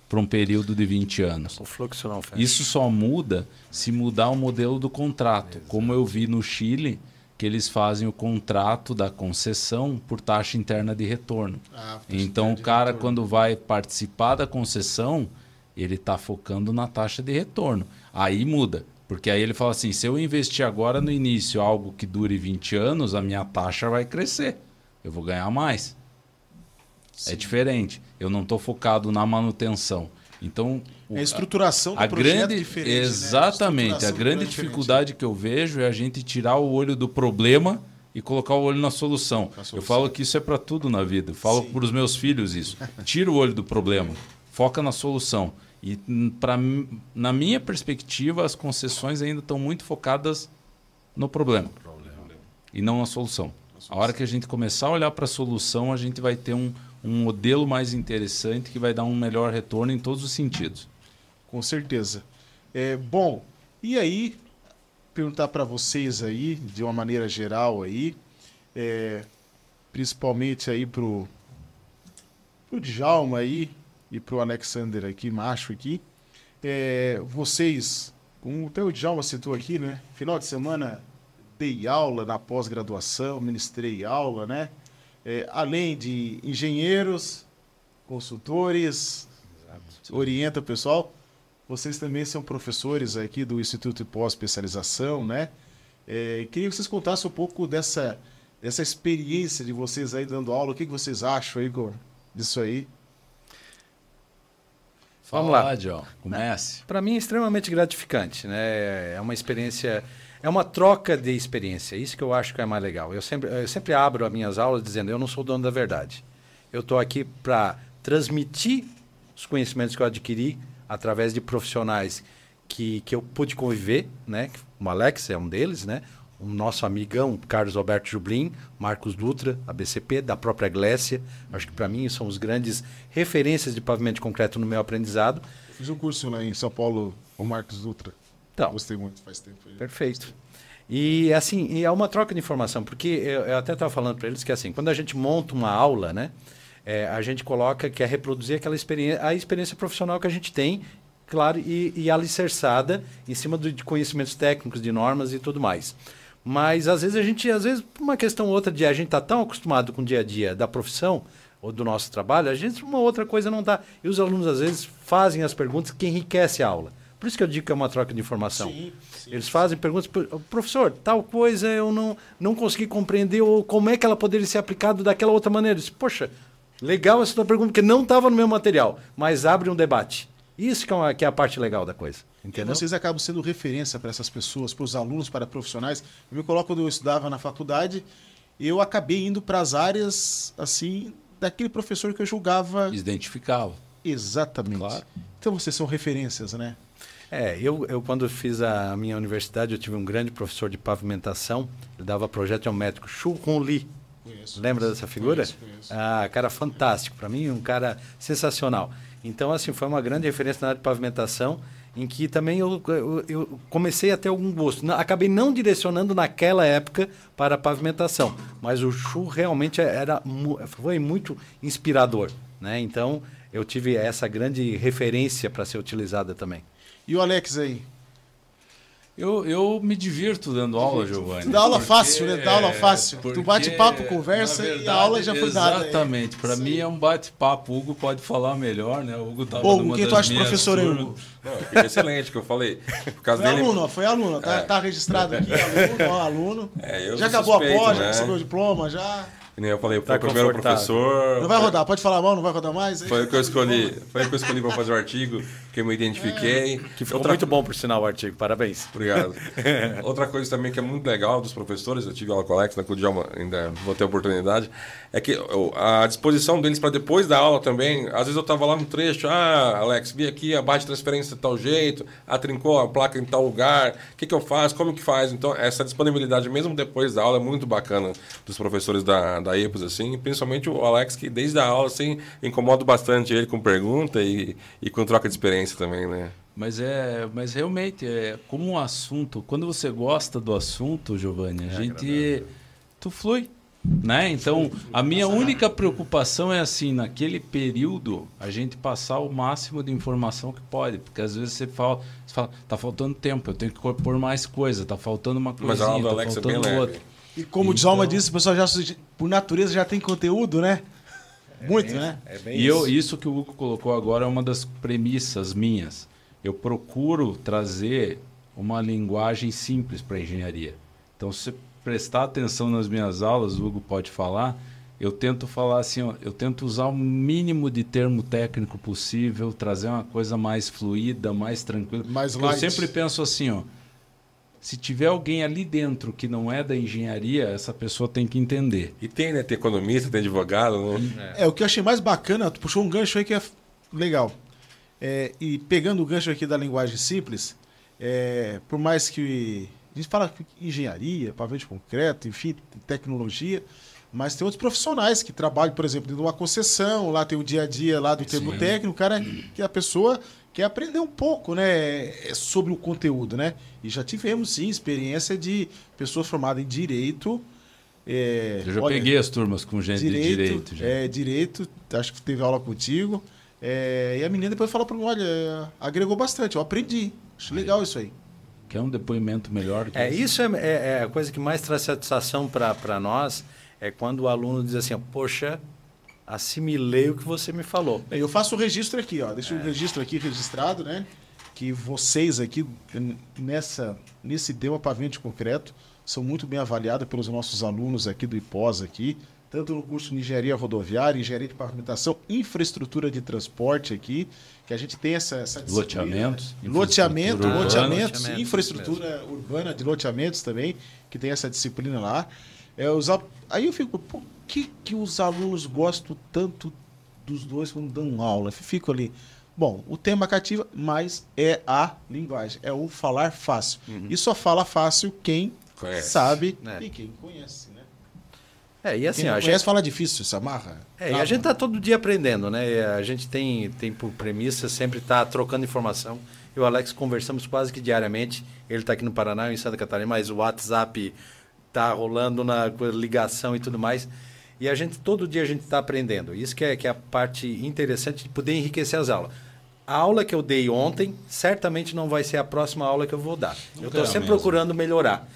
para um período de 20 anos. O fluxo não fecha. Isso só muda se mudar o modelo do contrato. Exato. Como eu vi no Chile, que eles fazem o contrato da concessão por taxa interna de retorno. Ah, então o cara, quando vai participar da concessão, ele está focando na taxa de retorno. Aí muda. Porque aí ele fala assim: se eu investir agora no início algo que dure 20 anos, a minha taxa vai crescer. Eu vou ganhar mais. É Sim. É diferente. Eu não estou focado na manutenção. Então, o, a estruturação do a grande, é diferente. Exatamente. Né? A, a grande é dificuldade que eu vejo é a gente tirar o olho do problema e colocar o olho na solução. solução. Eu falo que isso é para tudo na vida. Eu falo para os meus filhos isso. Tira o olho do problema, foca na solução. E pra, na minha perspectiva, as concessões ainda estão muito focadas no problema, problema. e não na solução. A hora que a gente começar a olhar para a solução, a gente vai ter um, um modelo mais interessante que vai dar um melhor retorno em todos os sentidos. Com certeza. É, bom, e aí, perguntar para vocês aí, de uma maneira geral aí, é, principalmente aí pro, pro Djalma aí e pro Alexander aqui, macho aqui, é, vocês, como até o Djalma citou aqui, né, final de semana dei aula na pós-graduação, ministrei aula, né, é, além de engenheiros, consultores, Exato. orienta o pessoal, vocês também são professores aqui do Instituto de Pós-Especialização, né? É, queria que vocês contassem um pouco dessa, dessa experiência de vocês aí dando aula. O que, que vocês acham, Igor, disso aí? Vamos lá, John. Comece. Para mim é extremamente gratificante, né? É uma experiência é uma troca de experiência. Isso que eu acho que é mais legal. Eu sempre, eu sempre abro as minhas aulas dizendo: eu não sou dono da verdade. Eu estou aqui para transmitir os conhecimentos que eu adquiri através de profissionais que, que eu pude conviver, né? O Alex é um deles, né? O nosso amigão Carlos Alberto Jublin, Marcos Dutra, ABCP, da própria Glécia. Acho que para mim são os grandes referências de pavimento de concreto no meu aprendizado. Eu fiz um curso lá em São Paulo, o Marcos Dutra. Então, Gostei muito, faz tempo. Aí. Perfeito. E assim, é uma troca de informação, porque eu, eu até estava falando para eles que assim, quando a gente monta uma aula, né, é, a gente coloca que é reproduzir aquela experiência, a experiência profissional que a gente tem, claro, e, e alicerçada em cima do, de conhecimentos técnicos, de normas e tudo mais. Mas às vezes a gente, às vezes, uma questão ou outra de a gente tá tão acostumado com o dia a dia da profissão ou do nosso trabalho, a gente uma outra coisa não dá. E os alunos às vezes fazem as perguntas que enriquecem a aula. Por isso que eu digo que é uma troca de informação. Sim, sim, Eles fazem perguntas, professor, tal coisa eu não, não consegui compreender, ou como é que ela poderia ser aplicada daquela outra maneira. Eu disse, Poxa, legal essa tua pergunta, porque não estava no meu material, mas abre um debate. Isso que é, uma, que é a parte legal da coisa. Entendeu? E vocês acabam sendo referência para essas pessoas, para os alunos, para profissionais. Eu me coloco quando eu estudava na faculdade, eu acabei indo para as áreas assim daquele professor que eu julgava. Identificava. Exatamente. Claro. Então vocês são referências, né? É, eu, eu quando fiz a minha universidade, eu tive um grande professor de pavimentação, ele dava projeto geométrico, Chu Hong Li. Conheço, Lembra conheço, dessa figura? Conheço, conheço. Ah, cara fantástico, para mim um cara sensacional. Então, assim, foi uma grande referência na área de pavimentação, em que também eu, eu, eu comecei a ter algum gosto. Não, acabei não direcionando naquela época para a pavimentação, mas o Chu realmente era, foi muito inspirador, né? Então, eu tive essa grande referência para ser utilizada também. E o Alex aí? Eu, eu me divirto dando aula, Giovanni. Tu dá aula porque- fácil, né? Dá aula fácil. Tu porque, bate papo, conversa na e a verdade, aula já foi dada. Exatamente. Para mim é um bate-papo. O Hugo pode falar melhor, né? O Hugo tava Ô, numa quem tu acha professor aí. Hugo? Não, excelente, que eu falei. Por causa Foi dele. aluno, ó, foi aluno. Tá, tá registrado aqui, aluno, ó, aluno. É, eu já acabou a suspeito, pós, já né? recebeu o diploma, já. Que nem eu falei, foi Tá o primeiro professor. Não vai rodar, pode falar mal, não vai rodar mais? Foi o que eu escolhi. Foi o que eu escolhi para fazer o artigo, que eu me identifiquei. Que ficou Outra- muito bom, por sinal, o artigo. Parabéns. Obrigado. Outra coisa também que é muito legal dos professores, eu tive aula com o Alex, né, com o Djalma ainda vou ter a oportunidade, é que a disposição deles para depois da aula também, às vezes eu estava lá no trecho, ah, Alex, vi aqui a barra de transferência de tal jeito, ah, trincou a placa em tal lugar, o que, que eu faço, como que faz? Então, essa disponibilidade, mesmo depois da aula, é muito bacana dos professores da, da EPOS, assim, principalmente o Alex, que desde a aula, assim, incomoda bastante ele com pergunta e, e com troca de experiência também, né? Mas é, mas realmente é como um assunto. Quando você gosta do assunto, Giovanni, a gente tu flui, né? Então a minha única preocupação é assim naquele período a gente passar o máximo de informação que pode, porque às vezes você fala, você fala tá faltando tempo, eu tenho que pôr mais coisa, tá faltando uma Mas coisinha, a aula do tá é faltando outra. E como o Djalma disse, o pessoal já, por natureza, já tem conteúdo, né? Muito, né? É bem E eu, isso que o Hugo colocou agora é uma das premissas minhas. Eu procuro trazer uma linguagem simples para a engenharia. Então, se você prestar atenção nas minhas aulas, o Hugo pode falar, eu tento falar assim, ó, eu tento usar o mínimo de termo técnico possível, trazer uma coisa mais fluida, mais tranquila. Mais Porque eu light. sempre penso assim, ó, se tiver alguém ali dentro que não é da engenharia, essa pessoa tem que entender. E tem, né? Tem economista, tem advogado, né? É, o que eu achei mais bacana, tu puxou um gancho aí que é legal. É, e pegando o gancho aqui da linguagem simples, é, por mais que a gente fala que engenharia, pavimento de concreto, enfim, tecnologia, mas tem outros profissionais que trabalham, por exemplo, dentro de uma concessão, lá tem o dia a dia lá do termo técnico, cara, que a pessoa quer aprender um pouco, né, sobre o conteúdo, né? E já tivemos sim experiência de pessoas formadas em direito. é, Eu já olha, peguei as turmas com gente direito, de direito. Já. É, direito, acho que teve aula contigo. É, e a menina depois falou para mim, olha, agregou bastante, eu aprendi. Acho legal isso aí. Quer um depoimento melhor? Que É, esse? isso é, é- é a coisa que mais traz satisfação para nós, é quando o aluno diz assim, poxa, assimilei o que você me falou. Eu faço o registro aqui, ó. Deixa o registro aqui registrado, né? Que vocês aqui, nessa, nesse tema pavimento de concreto, são muito bem avaliados pelos nossos alunos aqui do IPOS aqui, tanto no curso de Engenharia Rodoviária, Engenharia de Pavimentação, Infraestrutura de Transporte aqui, que a gente tem essa, essa disciplina, Loteamentos, né? Loteamento, infraestrutura urbana. loteamentos, Loteamentos, infraestrutura urbana de loteamentos também, que tem essa disciplina lá. É, os, aí eu fico, por que, que os alunos gostam tanto dos dois quando dão aula? Fico ali. Bom, o tema cativa, mas é a linguagem, é o falar fácil. E só fala fácil quem Conhece. sabe É. e quem conhece, né? É, e assim, Quem não a gente, conhece fala difícil, se amarra. é, e a gente tá todo dia aprendendo, né? E A gente tem, tem por premissa sempre estar trocando informação. Eu e o Alex conversamos quase que diariamente. Ele está aqui no Paraná, eu em Santa Catarina, mas o WhatsApp tá rolando na ligação e tudo mais. E a gente, todo dia a gente está aprendendo. Isso que é, que é a parte interessante de poder enriquecer as aulas. A aula que eu dei ontem, certamente não vai ser a próxima aula que eu vou dar. eu estou é sempre mesma. procurando melhorar.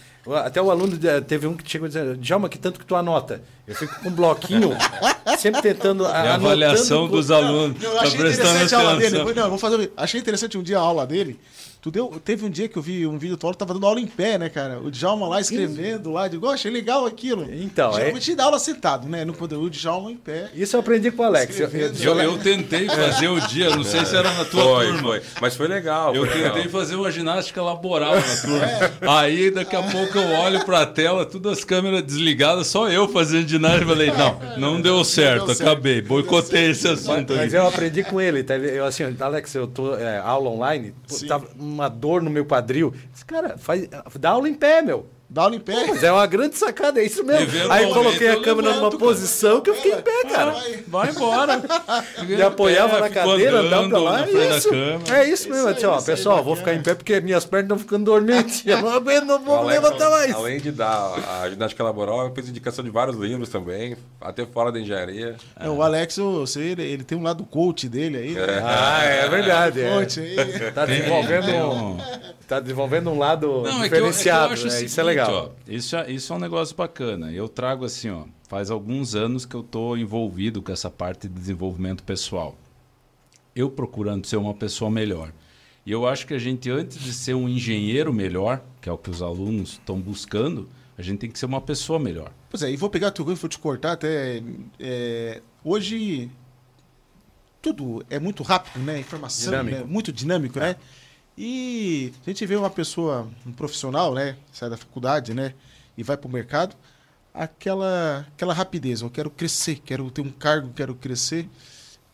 Até o aluno, eh, teve um que chegou dizendo, Djalma, que tanto que tu anota. Eu fico com um bloquinho, sempre tentando... É a avaliação dos alunos. Eu tá achei prestando interessante a aula dele. Não, eu vou fazer. Achei interessante um dia a aula dele. Tu deu, teve um dia que eu vi um vídeo tu tava dando aula em pé, né, cara? O Djalma lá escrevendo lá, digo, "Oh, achei legal aquilo. Então, é- Geralmente dá aula sentado, né? No poder o Djalma em pé. Isso eu aprendi com o Alex. Eu- eu- Eu, tentei fazer o dia, não sei se era na tua Foi, turma. foi. Mas foi legal. Eu foi legal. tentei fazer uma ginástica laboral na turma. Aí daqui a pouco eu olho pra tela, todas as câmeras desligadas, só eu fazendo ginástica. Falei, não, não deu certo, certo. acabei. Boicotei esse assunto Mas aí. eu aprendi com ele. tá? Eu assim, Alex, eu tô é, aula online, pô, tava uma dor no meu quadril. Disse, cara, faz, dá aula em pé, meu. Dá em pé. Mas é uma grande sacada, é isso mesmo. Aí eu coloquei a câmera numa posição que eu fiquei em pé, cara. Vai. Vai embora. Me apoiava na Ficou cadeira, andava pra lá. na É isso. É isso mesmo. aí, Assim, ó, isso aí, pessoal, vou ficar em pé porque minhas pernas estão ficando dormentes. Eu não aguento, não vou Alex, levantar mais. Além de dar a ginástica laboral, eu fiz indicação de vários livros também, até fora da engenharia. É, o Alex, eu sei, ele, ele tem um lado coach dele aí. né? Ah, é verdade. é. Coach aí. Tá desenvolvendo, um, tá desenvolvendo um lado Não, é que eu, é que eu diferenciado. acho né? Isso é seguinte, legal. isso, é, isso é um negócio bacana. Eu trago assim, ó, faz alguns anos que eu estou envolvido com essa parte de desenvolvimento pessoal. Eu procurando ser uma pessoa melhor. E eu acho que a gente, antes de ser um engenheiro melhor, que é o que os alunos estão buscando, a gente tem que ser uma pessoa melhor. Pois é, e vou pegar coisa, vou te cortar até. é, hoje, tudo é muito rápido, né? Informação, Dinâmico. né? muito dinâmico, né? E a gente vê uma pessoa, um profissional, né? Sai da faculdade, né? E vai para o mercado, aquela, aquela rapidez. Eu quero crescer, quero ter um cargo, quero crescer.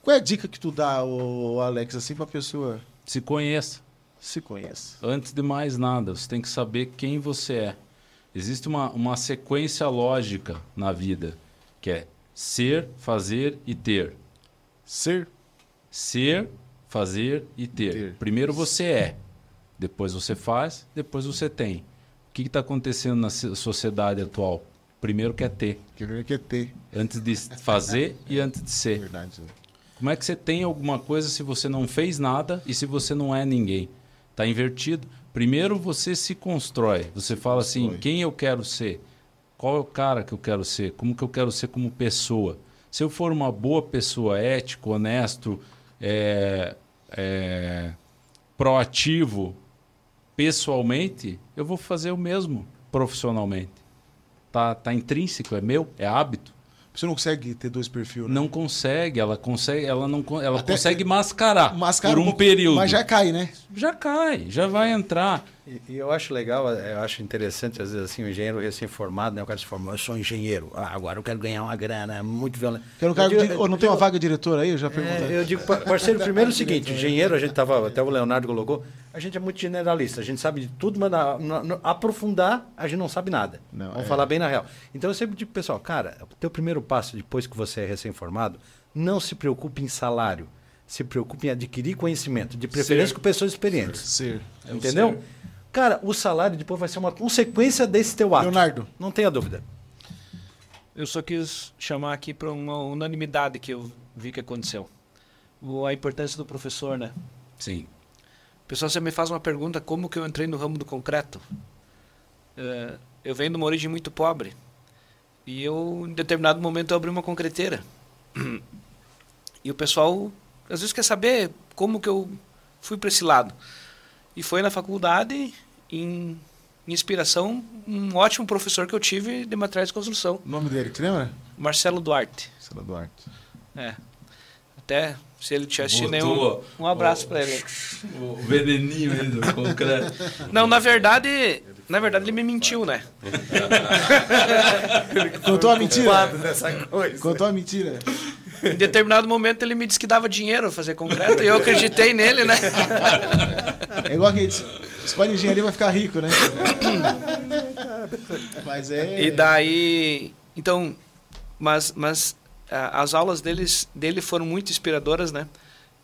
Qual é a dica que tu dá, ô, Alex, assim, para a pessoa Se conheça. se conhece? Antes de mais nada, você tem que saber quem você é. Existe uma, uma sequência lógica na vida, que é ser, fazer e ter. Ser? Ser, fazer e ter. Ter. Primeiro você é, depois você faz, depois você tem. O que está acontecendo na so- sociedade atual? Primeiro quer ter, Quer quer ter. antes de fazer e antes de ser. Verdade. né? Como é que você tem alguma coisa se você não fez nada e se você não é ninguém? Está invertido. Primeiro você se constrói. Você fala assim, constrói. quem eu quero ser? Qual é o cara que eu quero ser? Como que eu quero ser como pessoa? Se eu for uma boa pessoa, ético, honesto, é, é, proativo, pessoalmente, eu vou fazer o mesmo profissionalmente. Tá, tá intrínseco, é meu, é hábito. Você não consegue ter dois perfis, né? Não consegue, ela consegue, ela não ela Até- consegue mascarar, Mascara por um pouco, período. Mas já cai, né? Já cai, já vai entrar. E, e eu acho legal, eu acho interessante, às vezes, assim, o engenheiro recém-formado, né? O cara se formou, eu sou engenheiro, ah, agora eu quero ganhar uma grana muito violenta. Quero um cargo Eu de- digo- ou não tem uma vaga diretora aí? Eu já perguntei. É, eu digo, pa- parceiro, primeiro é o seguinte, engenheiro, a gente tava, até o Leonardo colocou, a gente é muito generalista, a gente sabe de tudo, mas na, na- no- aprofundar, a gente não sabe nada. Não, Vamos é. falar bem na real. Então eu sempre digo, pessoal, cara, o teu primeiro passo, depois que você é recém-formado, não se preocupe em salário, se preocupe em adquirir conhecimento, de preferência Ser. com pessoas experientes. Ser. É o Entendeu? ser. Cara, o salário depois vai ser uma consequência desse teu ato. Leonardo. Não tenha dúvida. Eu só quis chamar aqui para uma unanimidade que eu vi que aconteceu. A importância do professor, né? Sim. Pessoal sempre me faz uma pergunta, como que eu entrei no ramo do concreto? Eh, eu venho de uma origem muito pobre. E eu, em determinado momento, eu abri uma concreteira. E o pessoal, às vezes, quer saber como que eu fui para esse lado. E foi na faculdade, em, inspiração, um ótimo professor que eu tive de materiais de construção, O nome dele, te lembra? Marcelo Duarte. Sela Duarte. É. Até, se ele te assistir, né, Botou um, abraço para ele. O veneninho aí do concreto. Não, na verdade, na verdade ele me mentiu, né? Contou uma mentira. Contou uma mentira. Em determinado momento ele me disse que dava dinheiro a fazer concreto e eu acreditei nele, né? É igual que escolhe engenharia vai ficar rico, né? Mas é. E daí, então, mas, mas as aulas deles, dele foram muito inspiradoras, né?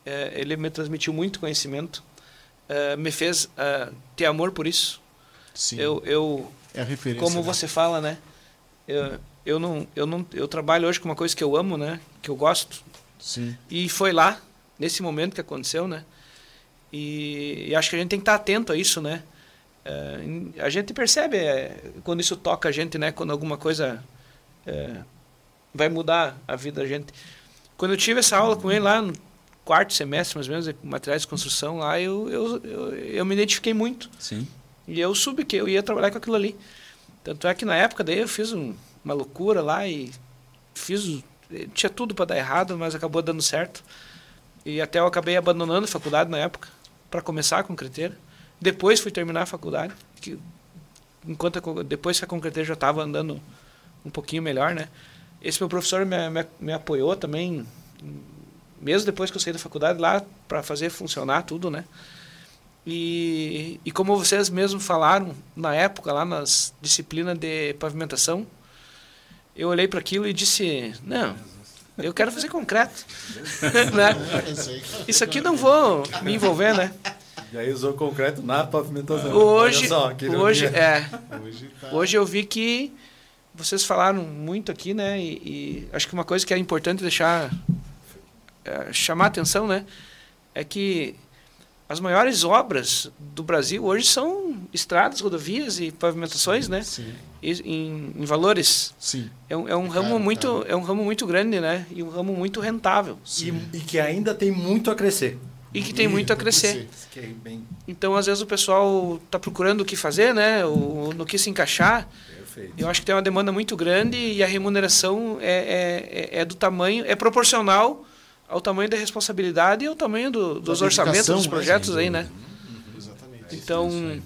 Eh, ele me transmitiu muito conhecimento, eh, me fez ter amor por isso. Sim. Eu, eu, é a referência. como né? você fala, né? Eu, eu não, eu não, eu trabalho hoje com uma coisa que eu amo, né? Que eu gosto. Sim. E foi lá, nesse momento que aconteceu, né? E, e acho que a gente tem que estar atento a isso, né? É, a gente percebe é, quando isso toca a gente, né? Quando alguma coisa é, vai mudar a vida da gente. Quando eu tive essa aula com ele lá no quarto semestre, mais ou menos, de materiais de construção, lá eu, eu, eu, eu me identifiquei muito. Sim. E eu soube que eu ia trabalhar com aquilo ali. Tanto é que na época daí eu fiz um- uma loucura lá e fiz. Tinha tudo para dar errado, mas acabou dando certo. E até eu acabei abandonando a faculdade na época para começar a concreteira. Depois fui terminar a faculdade, que enquanto a depois que a concreteira já estava andando um pouquinho melhor, né? Esse meu professor me, me, me apoiou também, mesmo depois que eu saí da faculdade lá para fazer funcionar tudo, né? E, e como vocês mesmos falaram na época, lá nas disciplinas de pavimentação, eu olhei para aquilo e disse: não, eu quero fazer concreto. né? Isso aqui não vou me envolver, né? E aí usou concreto na pavimentação. Hoje, só, hoje, é, hoje eu vi que vocês falaram muito aqui, né? E, e acho que uma coisa que é importante deixar é, chamar atenção, né? É que as maiores obras do Brasil hoje são estradas, rodovias e pavimentações, sim, né? Sim. E, em, em, valores. Sim. É um, é um ramo muito é um ramo muito grande, né? E um ramo muito rentável. E, e, que ainda tem muito a crescer. E que tem muito a crescer. Então, às vezes o pessoal está procurando o que fazer, né? O, no que se encaixar. Perfeito. Eu acho que tem uma demanda muito grande e a remuneração é, é, é do tamanho, é proporcional ao tamanho da responsabilidade e ao tamanho do, dos orçamentos dos projetos aí, né? Exatamente. Então.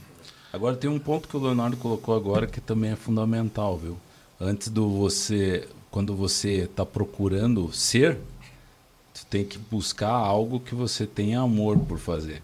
Agora tem um ponto que o Leonardo colocou agora que também é fundamental, viu? Antes do você, quando você está procurando ser, você tem que buscar algo que você tenha amor por fazer.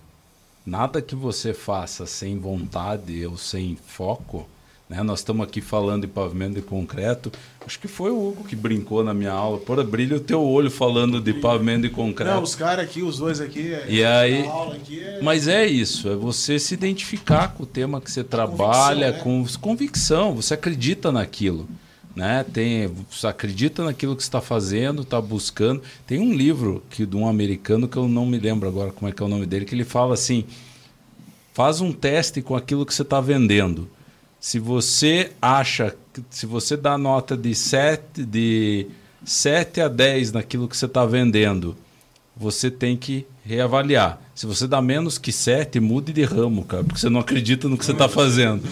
Nada que você faça sem vontade ou sem foco né? Nós estamos aqui falando de pavimento de concreto. Acho que foi o Hugo que brincou na minha aula. Por brilha o teu olho falando de pavimento de concreto. Não, os caras aqui, os dois aqui. É, e aí, é... Mas é isso, é você se identificar com o tema que você trabalha, convicção, né? com convicção. Você acredita naquilo. Né? Tem, você acredita naquilo que está fazendo, está buscando. Tem um livro que de um americano que eu não me lembro agora como é que é o nome dele, que ele fala assim: faz um teste com aquilo que você está vendendo se você acha, se você dá nota de 7, de 7 a 10 naquilo que você está vendendo, você tem que reavaliar. Se você dá menos que 7, mude de ramo, cara, porque você não acredita no que você está fazendo.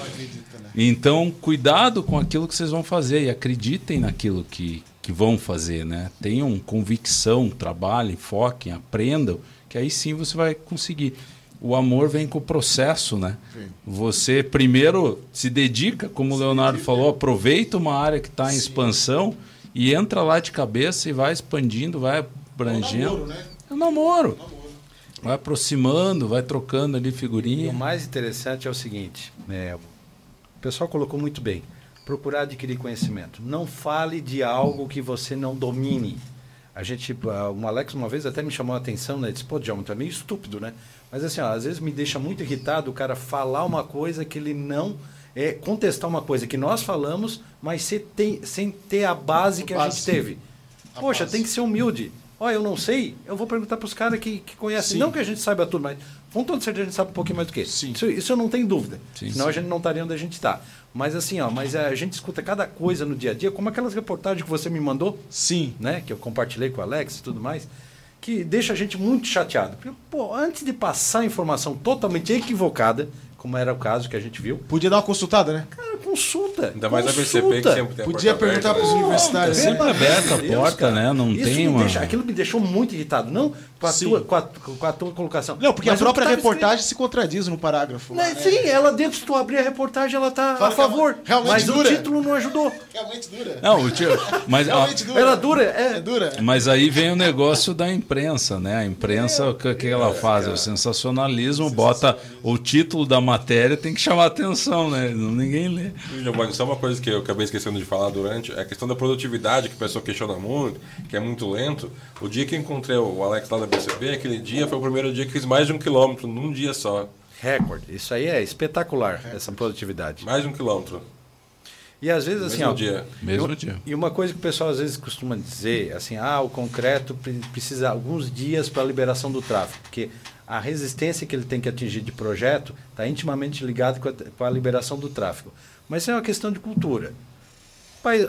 Então, cuidado com aquilo que vocês vão fazer e acreditem naquilo que, que vão fazer, né? Tenham convicção, trabalhem, foquem, aprendam, que aí sim você vai conseguir o amor vem com o processo, né? Sim. Você primeiro se dedica, como o Leonardo falou, aproveita uma área que está em expansão e entra lá de cabeça e vai expandindo, vai abrangendo. É um namoro, né? É um namoro. Vai aproximando, vai trocando ali figurinha. E o mais interessante é o seguinte, né? o pessoal colocou muito bem, procurar adquirir conhecimento. Não fale de algo que você não domine. A gente, o Alex uma vez até me chamou a atenção, né? Disse, pô, Djalma, tu é meio estúpido, né? Mas assim, ó, às vezes me deixa muito irritado o cara falar uma coisa que ele não. É, contestar uma coisa que nós falamos, mas sem ter, sem ter a base que a, gente teve. A Poxa, base. tem que ser humilde. Olha, eu não sei, eu vou perguntar para os caras que, que conhecem. Sim. Não que a gente saiba tudo, mas com toda certeza a gente sabe um pouquinho mais do que isso. Isso eu não tenho dúvida. Sim, Senão sim. a gente não estaria onde a gente está. Mas assim, ó, mas a gente escuta cada coisa no dia a dia, como aquelas reportagens que você me mandou. Sim. Né? Que eu compartilhei com o Alex e tudo mais que deixa a gente muito chateado. Porque, pô, antes de passar a informação totalmente equivocada, como era o caso que a gente viu. Podia dar uma consultada, né? Cara, consulta. Ainda mais consulta. a BCP que sempre tem Podia perguntar para os né? universitários. Sempre aberta a porta, né? Não Isso tem uma... Deixa, aquilo me deixou muito irritado. Não com a, tua, com a, com a tua colocação. Não, porque Mas a própria reportagem escrito. se contradiz no parágrafo. Né? Sim, ela dentro, se tu abrir a reportagem, ela está a favor. Realmente mas dura. o título não ajudou. Realmente dura. Não, o título... Mas, Realmente dura. Ela dura, é. é. dura. Mas aí vem o negócio da imprensa, né? A imprensa, é, o que, que ela é, faz? Cara. O sensacionalismo, bota o título da matéria, tem que chamar chamar atenção, né? Ninguém lê. Só uma coisa que eu acabei esquecendo de falar durante é a questão da produtividade, que o pessoal questiona muito, que é muito lento. O dia que eu encontrei o Alex lá da BCP, aquele dia foi o primeiro dia que fiz mais de um quilômetro num dia só. Recorde. Isso aí é espetacular, essa produtividade. Mais de um quilômetro. E às vezes assim, Mesmo ó, dia. Mesmo eu, dia. E uma coisa que o pessoal às vezes costuma dizer, assim, ah, o concreto precisa alguns dias para a liberação do tráfego, porque a resistência que ele tem que atingir de projeto está intimamente ligado com com a, liberação do tráfego. Mas isso é uma questão de cultura.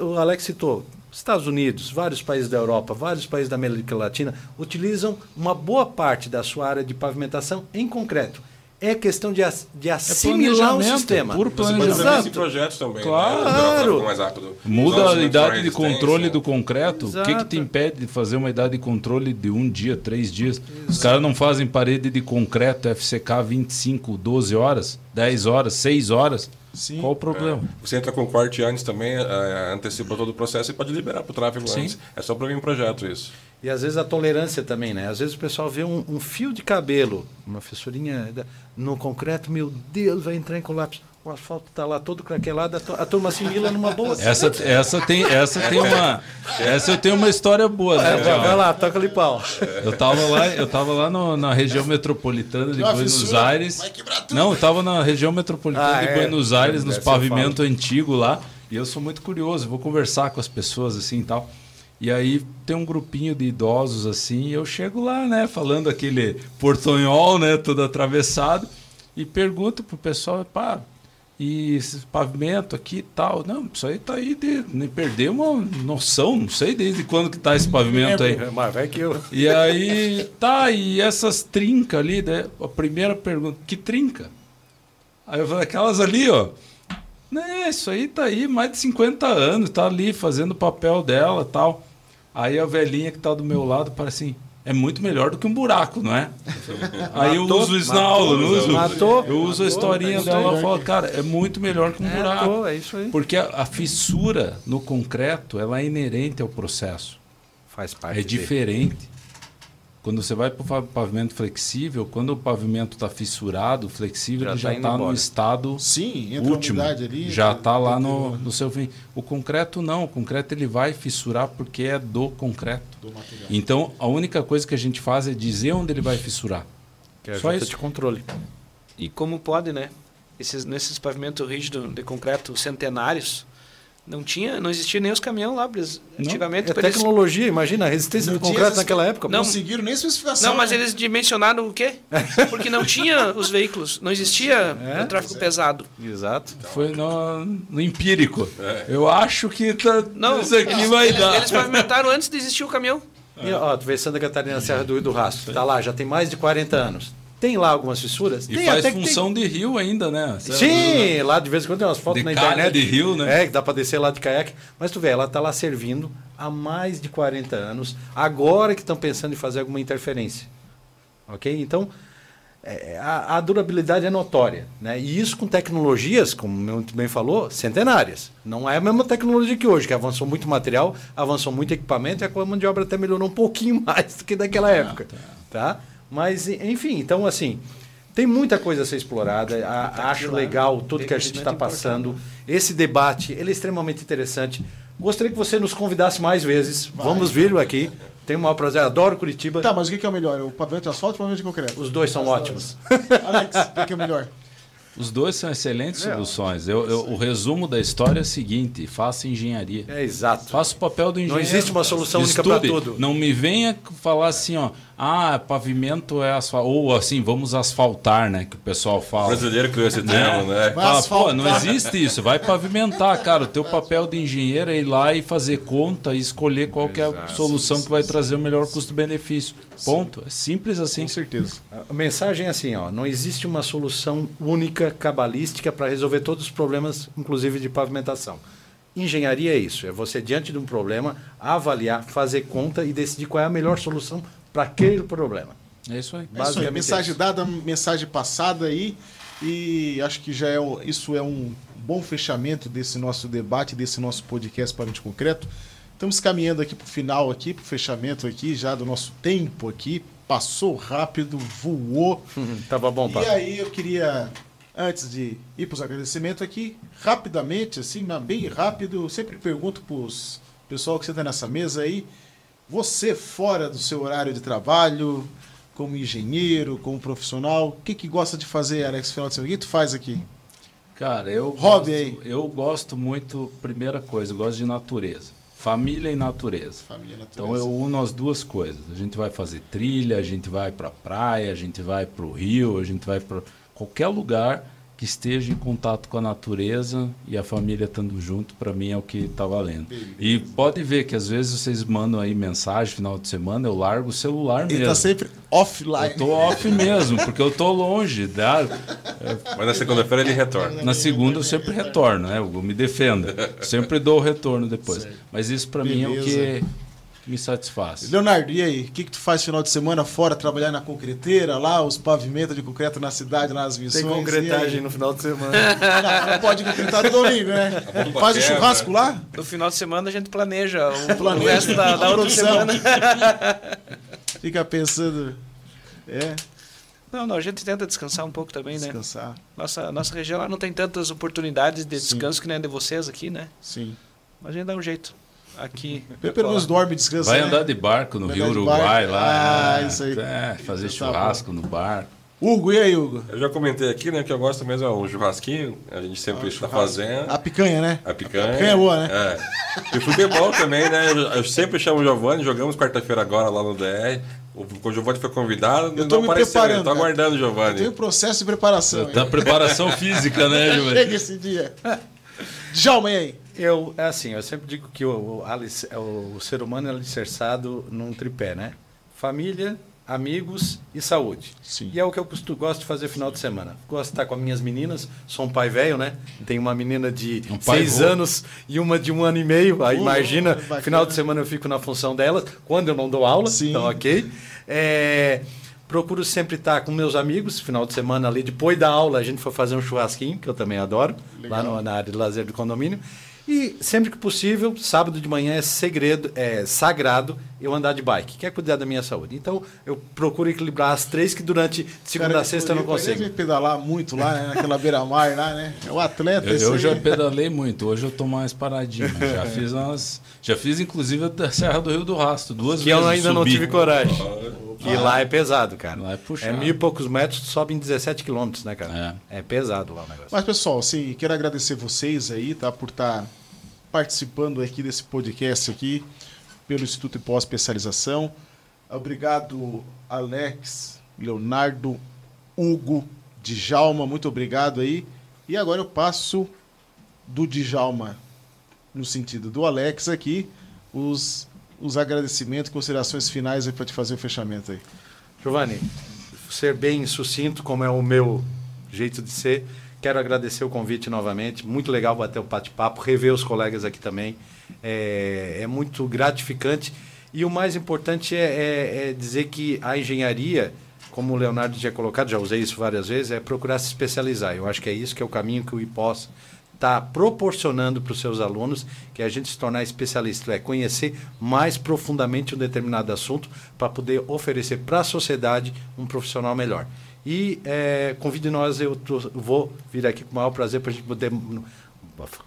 O Alex citou, Estados Unidos, vários países da Europa, vários países da América Latina utilizam uma boa parte da sua área de pavimentação em concreto é questão de, de assimilar é o sistema. Puro planejamento. Exato. projetos também. Né? Claro. Né? Mais rápido. Muda a idade de controle do concreto. Exato. O que, que te impede de fazer uma idade de controle de um dia, três dias? Exato. Os caras não fazem parede de concreto FCK 25, 12 horas, 10 horas, 6 horas. Sim. Qual o problema? É. Você entra com corte antes também, é, antecipa todo o processo e pode liberar para o tráfego Sim. antes. É só para vir um projeto isso. E às vezes a tolerância também, né? Às vezes o pessoal vê um, um fio de cabelo, uma fissurinha no concreto, meu Deus, vai entrar em colapso. O asfalto está lá todo craquelado, a tu- a turma assimila numa boa. Essa, essa, tem, essa tem uma. Essa eu tenho uma história boa, né? É, vai, lá, toca ali pau. Eu tava lá, eu tava lá no- na região metropolitana de Buenos Aires. Não, eu tava na região metropolitana Ah, de é. Buenos Aires, nos pavimentos antigos lá. E eu sou muito curioso, vou conversar com as pessoas assim e tal. E aí tem um grupinho de idosos assim, e eu chego lá, né, falando aquele portonhol, né, todo atravessado, e pergunto pro pessoal, pá, e esse pavimento aqui e tal. Não, isso aí tá aí de. Me perdeu uma noção, não sei desde quando que tá esse pavimento aí. Mas vai que eu. E aí, tá, e essas trincas ali, né? A primeira pergunta, que trinca? Aí eu falei, aquelas ali, ó. Né, isso aí tá aí mais de 50 anos, tá ali fazendo o papel dela tal. Aí a velhinha que tá do meu lado parece assim, é muito melhor do que um buraco, não é? Aí eu Matou, uso isso na matou, aula, não uso. matou, eu uso a historinha matou, dela e matou. falo, cara, é muito melhor que um É, buraco. tô, é isso aí. Porque a, a fissura no concreto, ela é inerente ao processo. Faz parte. É dele. Quando você vai para o pavimento flexível, quando o pavimento está fissurado, flexível, Já ele tá já está no embora. estado Sim, entra último. ali. já está lá no, no seu fim. O concreto não. O concreto ele vai fissurar porque é do concreto. do material. Então, a única coisa que a gente faz é dizer onde ele vai fissurar. Que é Só isso. de controle. E como pode, né? Esses, nesses pavimentos rígidos de concreto centenários, não tinha, não existia nem os caminhões lá. Não. Antigamente, É pra eles- tecnologia, imagina, a resistência Não do concreto naquela época. Não. conseguiram nem especificação. Não, mas né? eles dimensionaram o quê? Porque não tinha os veículos, não existia É? o tráfego pesado. Exato. Foi no, no empírico. Eu acho que tá, Não, isso aqui vai eles, dar. eles pavimentaram antes de existir o caminhão. E, ó, tu vê Santa Catarina, Serra do Rio do Rastro. Tá lá, já tem mais de 40 anos. Tem lá algumas fissuras? E tem, faz função de rio ainda, né? Tem. Sim, lá de vez em quando tem umas fotos De na calha internet. de rio, né? É, que dá pra descer lá de caiaque. Mas tu vê, ela tá lá servindo há mais de 40 anos. Agora que estão pensando em fazer alguma interferência. Ok? Então, é, a, a durabilidade é notória. Né? E isso com tecnologias, como muito bem falou, centenárias. Não é a mesma tecnologia que hoje, que avançou muito material, avançou muito equipamento e a mão de obra até melhorou um pouquinho mais do que daquela época. Tá? Mas, enfim, então assim, tem muita coisa a ser explorada. A- acho legal tudo que a gente está passando. Esse debate ele é extremamente interessante. Gostaria que você nos convidasse mais vezes. Vamos vir aqui. Tenho o maior prazer. Adoro Curitiba. Tá, mas o que é o melhor? O pavimento de asfalto ou o pavimento de concreto? Os dois são ótimos. Alex, o que é o melhor? Os dois são excelentes soluções. Eu, eu- o resumo da história é o seguinte: faça engenharia. É exato. Faça o papel do engenheiro. existe uma solução única pra Estude. tudo. Não me venha falar assim, ó. Ah, pavimento é asfalto. Ou assim, vamos asfaltar, né? Que o pessoal O fala. brasileiro criou esse termo, né? Fala, pô, não existe isso. Vai pavimentar, cara. O teu papel de engenheiro é ir lá e fazer conta e escolher qual que é a solução que vai trazer o melhor custo-benefício. Ponto. É simples assim. Com certeza. A mensagem é assim, ó, não existe uma solução única cabalística para resolver todos os problemas, inclusive de pavimentação. Engenharia é isso, é você diante de um problema avaliar, fazer conta e decidir qual é a melhor solução para aquele problema. É isso aí. É isso aí, Basicamente mensagem isso. dada, mensagem passada aí. E acho que já é isso é um bom fechamento desse nosso debate, desse nosso podcast para de concreto. Estamos caminhando aqui para o final aqui, para o fechamento aqui já do nosso tempo aqui. Passou rápido, voou. Tava bom, E aí eu queria, antes de ir para os agradecimentos aqui, rapidamente, assim, mas bem rápido, eu sempre pergunto para os pessoal que senta nessa mesa aí, você fora do seu horário de trabalho, como engenheiro, como profissional, o que, que gosta de fazer, Alex, final de semana? O que tu faz aqui? Cara, eu Hobby gosto, aí. eu gosto muito, primeira coisa, eu gosto de natureza. Família e natureza. Família natureza. Então eu uno as duas coisas. A gente vai fazer trilha, a gente vai para praia, a gente vai para o rio, a gente vai para qualquer lugar que esteja em contato com a natureza e a família estando junto, para mim é o que está valendo. E pode ver que às vezes vocês mandam aí mensagem final de semana, eu largo o celular Ele mesmo. tá sempre offline. Eu tô off mesmo, porque eu tô longe. Tá? Mas na segunda-feira ele retorna. Na segunda eu sempre retorno, né? Eu me defendo. Sempre dou o retorno depois. Mas isso para mim é o que. Me satisfaz. Leonardo, e aí? O que, que tu faz final de semana fora, trabalhar na concreteira, lá, os pavimentos de concreto na cidade, nas missões? Tem concretagem no final de semana. Não, não pode concretar no domingo, né? Faz o quebra. churrasco lá? No final de semana a gente planeja o, Planeja o resto da, da outra produção. semana. Fica pensando. É, Não, não, a gente tenta descansar um pouco também, né? descansar. Nossa, nossa região lá não tem tantas oportunidades de descanso que nem a de vocês aqui, né? Sim. Mas a gente dá um jeito. Aqui. Pelo menos dorme e descansa. Vai né? andar de barco no Vai Rio Uruguai barco. lá. Ah, né? isso aí. É, fazer Isso tá churrasco no bar. Hugo, e aí, Hugo? Eu já comentei aqui, né, que eu gosto mesmo é um churrasquinho, a gente sempre está fazendo. A picanha, né? A picanha. A picanha é boa, né? É. E futebol também, né? Eu, eu sempre chamo o Giovanni, jogamos quarta-feira agora lá no DR. O, o Giovanni foi convidado, Eu tô não me apareceu, preparando, eu tô cara. aguardando o Giovanni. tenho processo de preparação. Tá hein? preparação física, né, Giovanni? Chega esse dia. Djalma, e aí? Eu, é assim, eu sempre digo que o, o, alic- o ser humano é alicerçado num tripé, né? Família, amigos e saúde. Sim. E é o que eu costumo, gosto de fazer final de semana. Gosto de estar com as minhas meninas, sou um pai velho, né? Tenho uma menina de Um pai seis anos e uma de um ano e meio. Aí Pô, imagina, bacana. final de semana eu fico na função delas, quando eu não dou aula, Sim. então ok. É, procuro sempre estar com meus amigos, final de semana ali, depois da aula a gente foi fazer um churrasquinho, que eu também adoro, lá no- na área de lazer do condomínio. E sempre que possível, sábado de manhã é segredo, é sagrado eu andar de bike, que é cuidar da minha saúde. Então eu procuro equilibrar as três que durante segunda Cara, a sexta eu não consigo. deve pedalar muito lá, né? Naquela beira-mar lá, né? É o atleta. Eu, esse eu aí. já pedalei muito, hoje eu tô mais paradinho. Já fiz umas. Já fiz, inclusive, a da Serra do Rio do Rastro, duas Que vezes. eu ainda não subi. tive coragem. E lá é pesado, cara. Lá é puxado. É mil e poucos metros, tu sobe em 17 quilômetros, né, cara? É. pesado lá o negócio. Mas, pessoal, assim, quero agradecer vocês aí, tá? Por estar participando aqui desse podcast aqui, pelo Instituto de Pós-Especialização. Obrigado, Alex, Leonardo, Hugo, Djalma, muito obrigado aí. E agora eu passo do Djalma, no sentido do Alex aqui, os, os agradecimentos, considerações finais aí para te fazer o fechamento aí. Giovanni, ser bem sucinto, como é o meu jeito de ser, quero agradecer o convite novamente. Muito legal bater o bate-papo, rever os colegas aqui também. É, é muito gratificante. E o mais importante é, é- é dizer que a engenharia, como o Leonardo tinha colocado, já usei isso várias vezes, é procurar se especializar. Eu acho que é isso que é o caminho que o IPOS está proporcionando para os seus alunos, que é a gente se tornar especialista, é conhecer mais profundamente um determinado assunto para poder oferecer para a sociedade um profissional melhor. E é, convide nós, eu tô- vou vir aqui com o maior prazer para a gente poder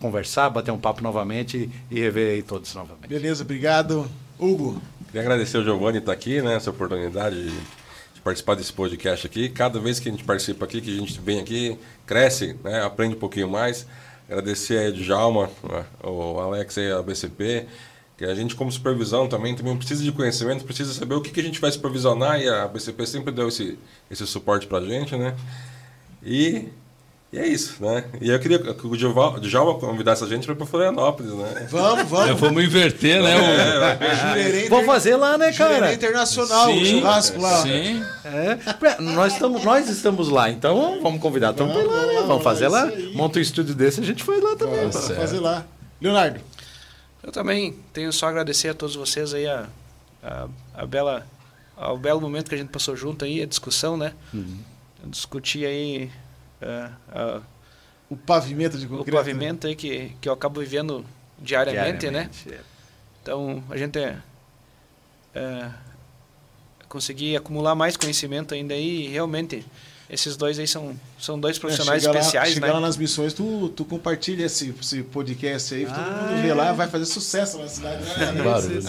conversar, bater um papo novamente e rever aí todos novamente. Beleza, obrigado. Hugo, Queria agradecer o Giovanni estar aqui, né? Essa oportunidade de, de participar desse podcast aqui. Cada vez que a gente participa aqui, que a gente vem aqui, cresce, né? Aprende um pouquinho mais. Agradecer aí o Djalma, o Alex aí, a BCP. Que a gente, como supervisão, também, também precisa de conhecimento, precisa saber o que, que a gente vai supervisionar e a BCP sempre deu esse, esse suporte pra gente, né? E, e é isso, né? E eu queria que o Djalma convidasse a gente para ir para Florianópolis, né? vamos, É, vamos. vamos inverter, né? o- Jurerê Vamos fazer lá, né, Jurerê cara? Internacional, Sim, churrasco lá. Sim. É, nós, estamos, nós estamos lá, então vamos convidar. Então, Vamos, vamos, lá, né? vamos, vamos fazer é lá. Monta um estúdio desse, a gente foi lá também. Vamos pô. fazer lá. Leonardo, Eu também tenho só a agradecer a todos vocês aí a, a, a bela ao belo momento que a gente passou junto aí, a discussão, né? Discutir aí é, a- o pavimento de o concreto. pavimento aí que, que eu acabo vivendo diariamente, né? Diariamente, é. Então a gente é, é, conseguir acumular mais conhecimento ainda aí e realmente esses dois aí são, são dois profissionais É, chega especiais, lá, chega né? lá nas missões, tu, tu compartilha esse, esse podcast aí, todo Ah, mundo vê é. lá, vai fazer sucesso na cidade. né? Barulho.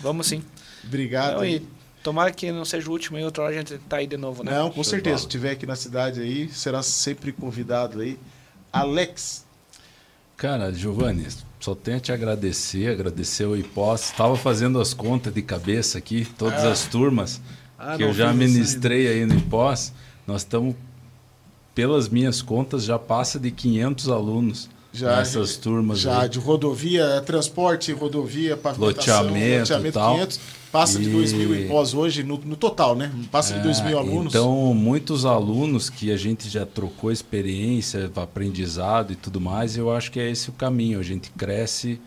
Vamos sim. Obrigado. Não, e tomara que não seja o último e outra hora a gente tá aí de novo, né? Não, com certeza. Se estiver aqui na cidade aí, será sempre convidado aí. Alex, Cara, Giovanni, só tenho a te agradecer, agradecer o IPOS. Estava fazendo as contas de cabeça aqui, todas as turmas Ah, que eu já ministrei aí no IPOS. Nós estamos, pelas minhas contas, já passa de 500 alunos já, nessas turmas. já aí. de rodovia, transporte, rodovia, pavimentação, Loteamento e tal. 500, passa de E- 2 mil em pós hoje, no, no total, né? Passa de 2 mil É, alunos. Então, muitos alunos que a gente já trocou experiência, aprendizado e tudo mais, eu acho que é esse o caminho. A gente cresce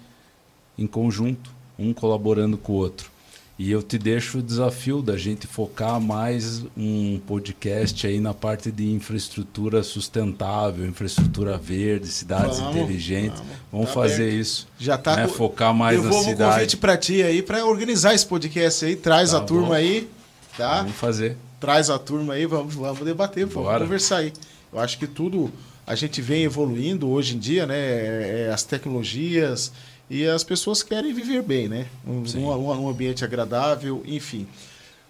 em conjunto. um colaborando com o outro. E eu te deixo o desafio da gente focar mais um podcast aí na parte de infraestrutura sustentável, infraestrutura verde, cidades Vamos, inteligentes. vamos. Vamos, Tá fazer aberto. isso. Já tá né? Focar mais na Devolvo o cidade. convite para ti aí para organizar esse podcast aí, traz Tá a turma bom. aí, tá? Vamos fazer. Traz a turma aí, vamos, vamos debater, vamos Bora. conversar aí. Eu acho que tudo a gente vem evoluindo hoje em dia, né? É, as tecnologias e as pessoas querem viver bem, né? Um, um- um ambiente agradável, enfim.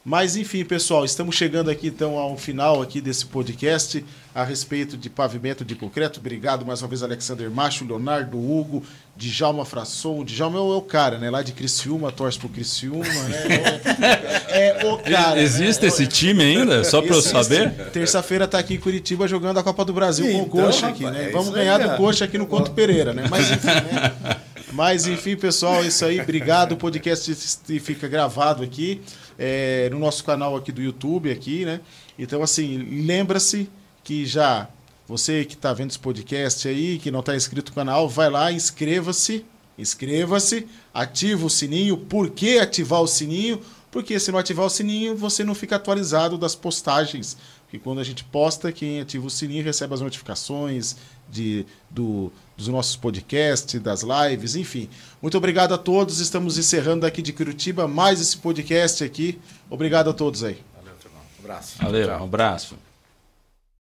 Mas enfim, pessoal, estamos chegando aqui então ao final aqui desse podcast a respeito de pavimento de concreto. Obrigado mais uma vez, Alexander Macho, Leonardo Hugo, Djalma Frasson. O Djalma é o, é o cara, né? Lá de Criciúma, torce pro Criciúma, né? É, é o cara. Existe né? esse time ainda? Só para eu saber? Terça-feira tá aqui em Curitiba jogando a Copa do Brasil com o Então, Coxa aqui, rapaz, né? é Vamos ganhar do cara. Coxa aqui no Conto Pereira, né? Mas enfim, né? Mas enfim, pessoal, é isso aí. Obrigado. O podcast fica gravado aqui é, no nosso canal aqui do YouTube aqui, né? Então, assim, lembra-se que já você que está vendo esse podcast aí, que não está inscrito no canal, vai lá, inscreva-se, inscreva-se, ativa o sininho. Por que ativar o sininho? Porque se não ativar o sininho, você não fica atualizado das postagens. Porque quando a gente posta, quem ativa o sininho recebe as notificações de, do, dos nossos podcasts, das lives, enfim. Muito obrigado a todos. Estamos encerrando daqui de Curitiba mais esse podcast aqui. Obrigado a todos aí. Valeu, turma. Um abraço. Valeu, um abraço.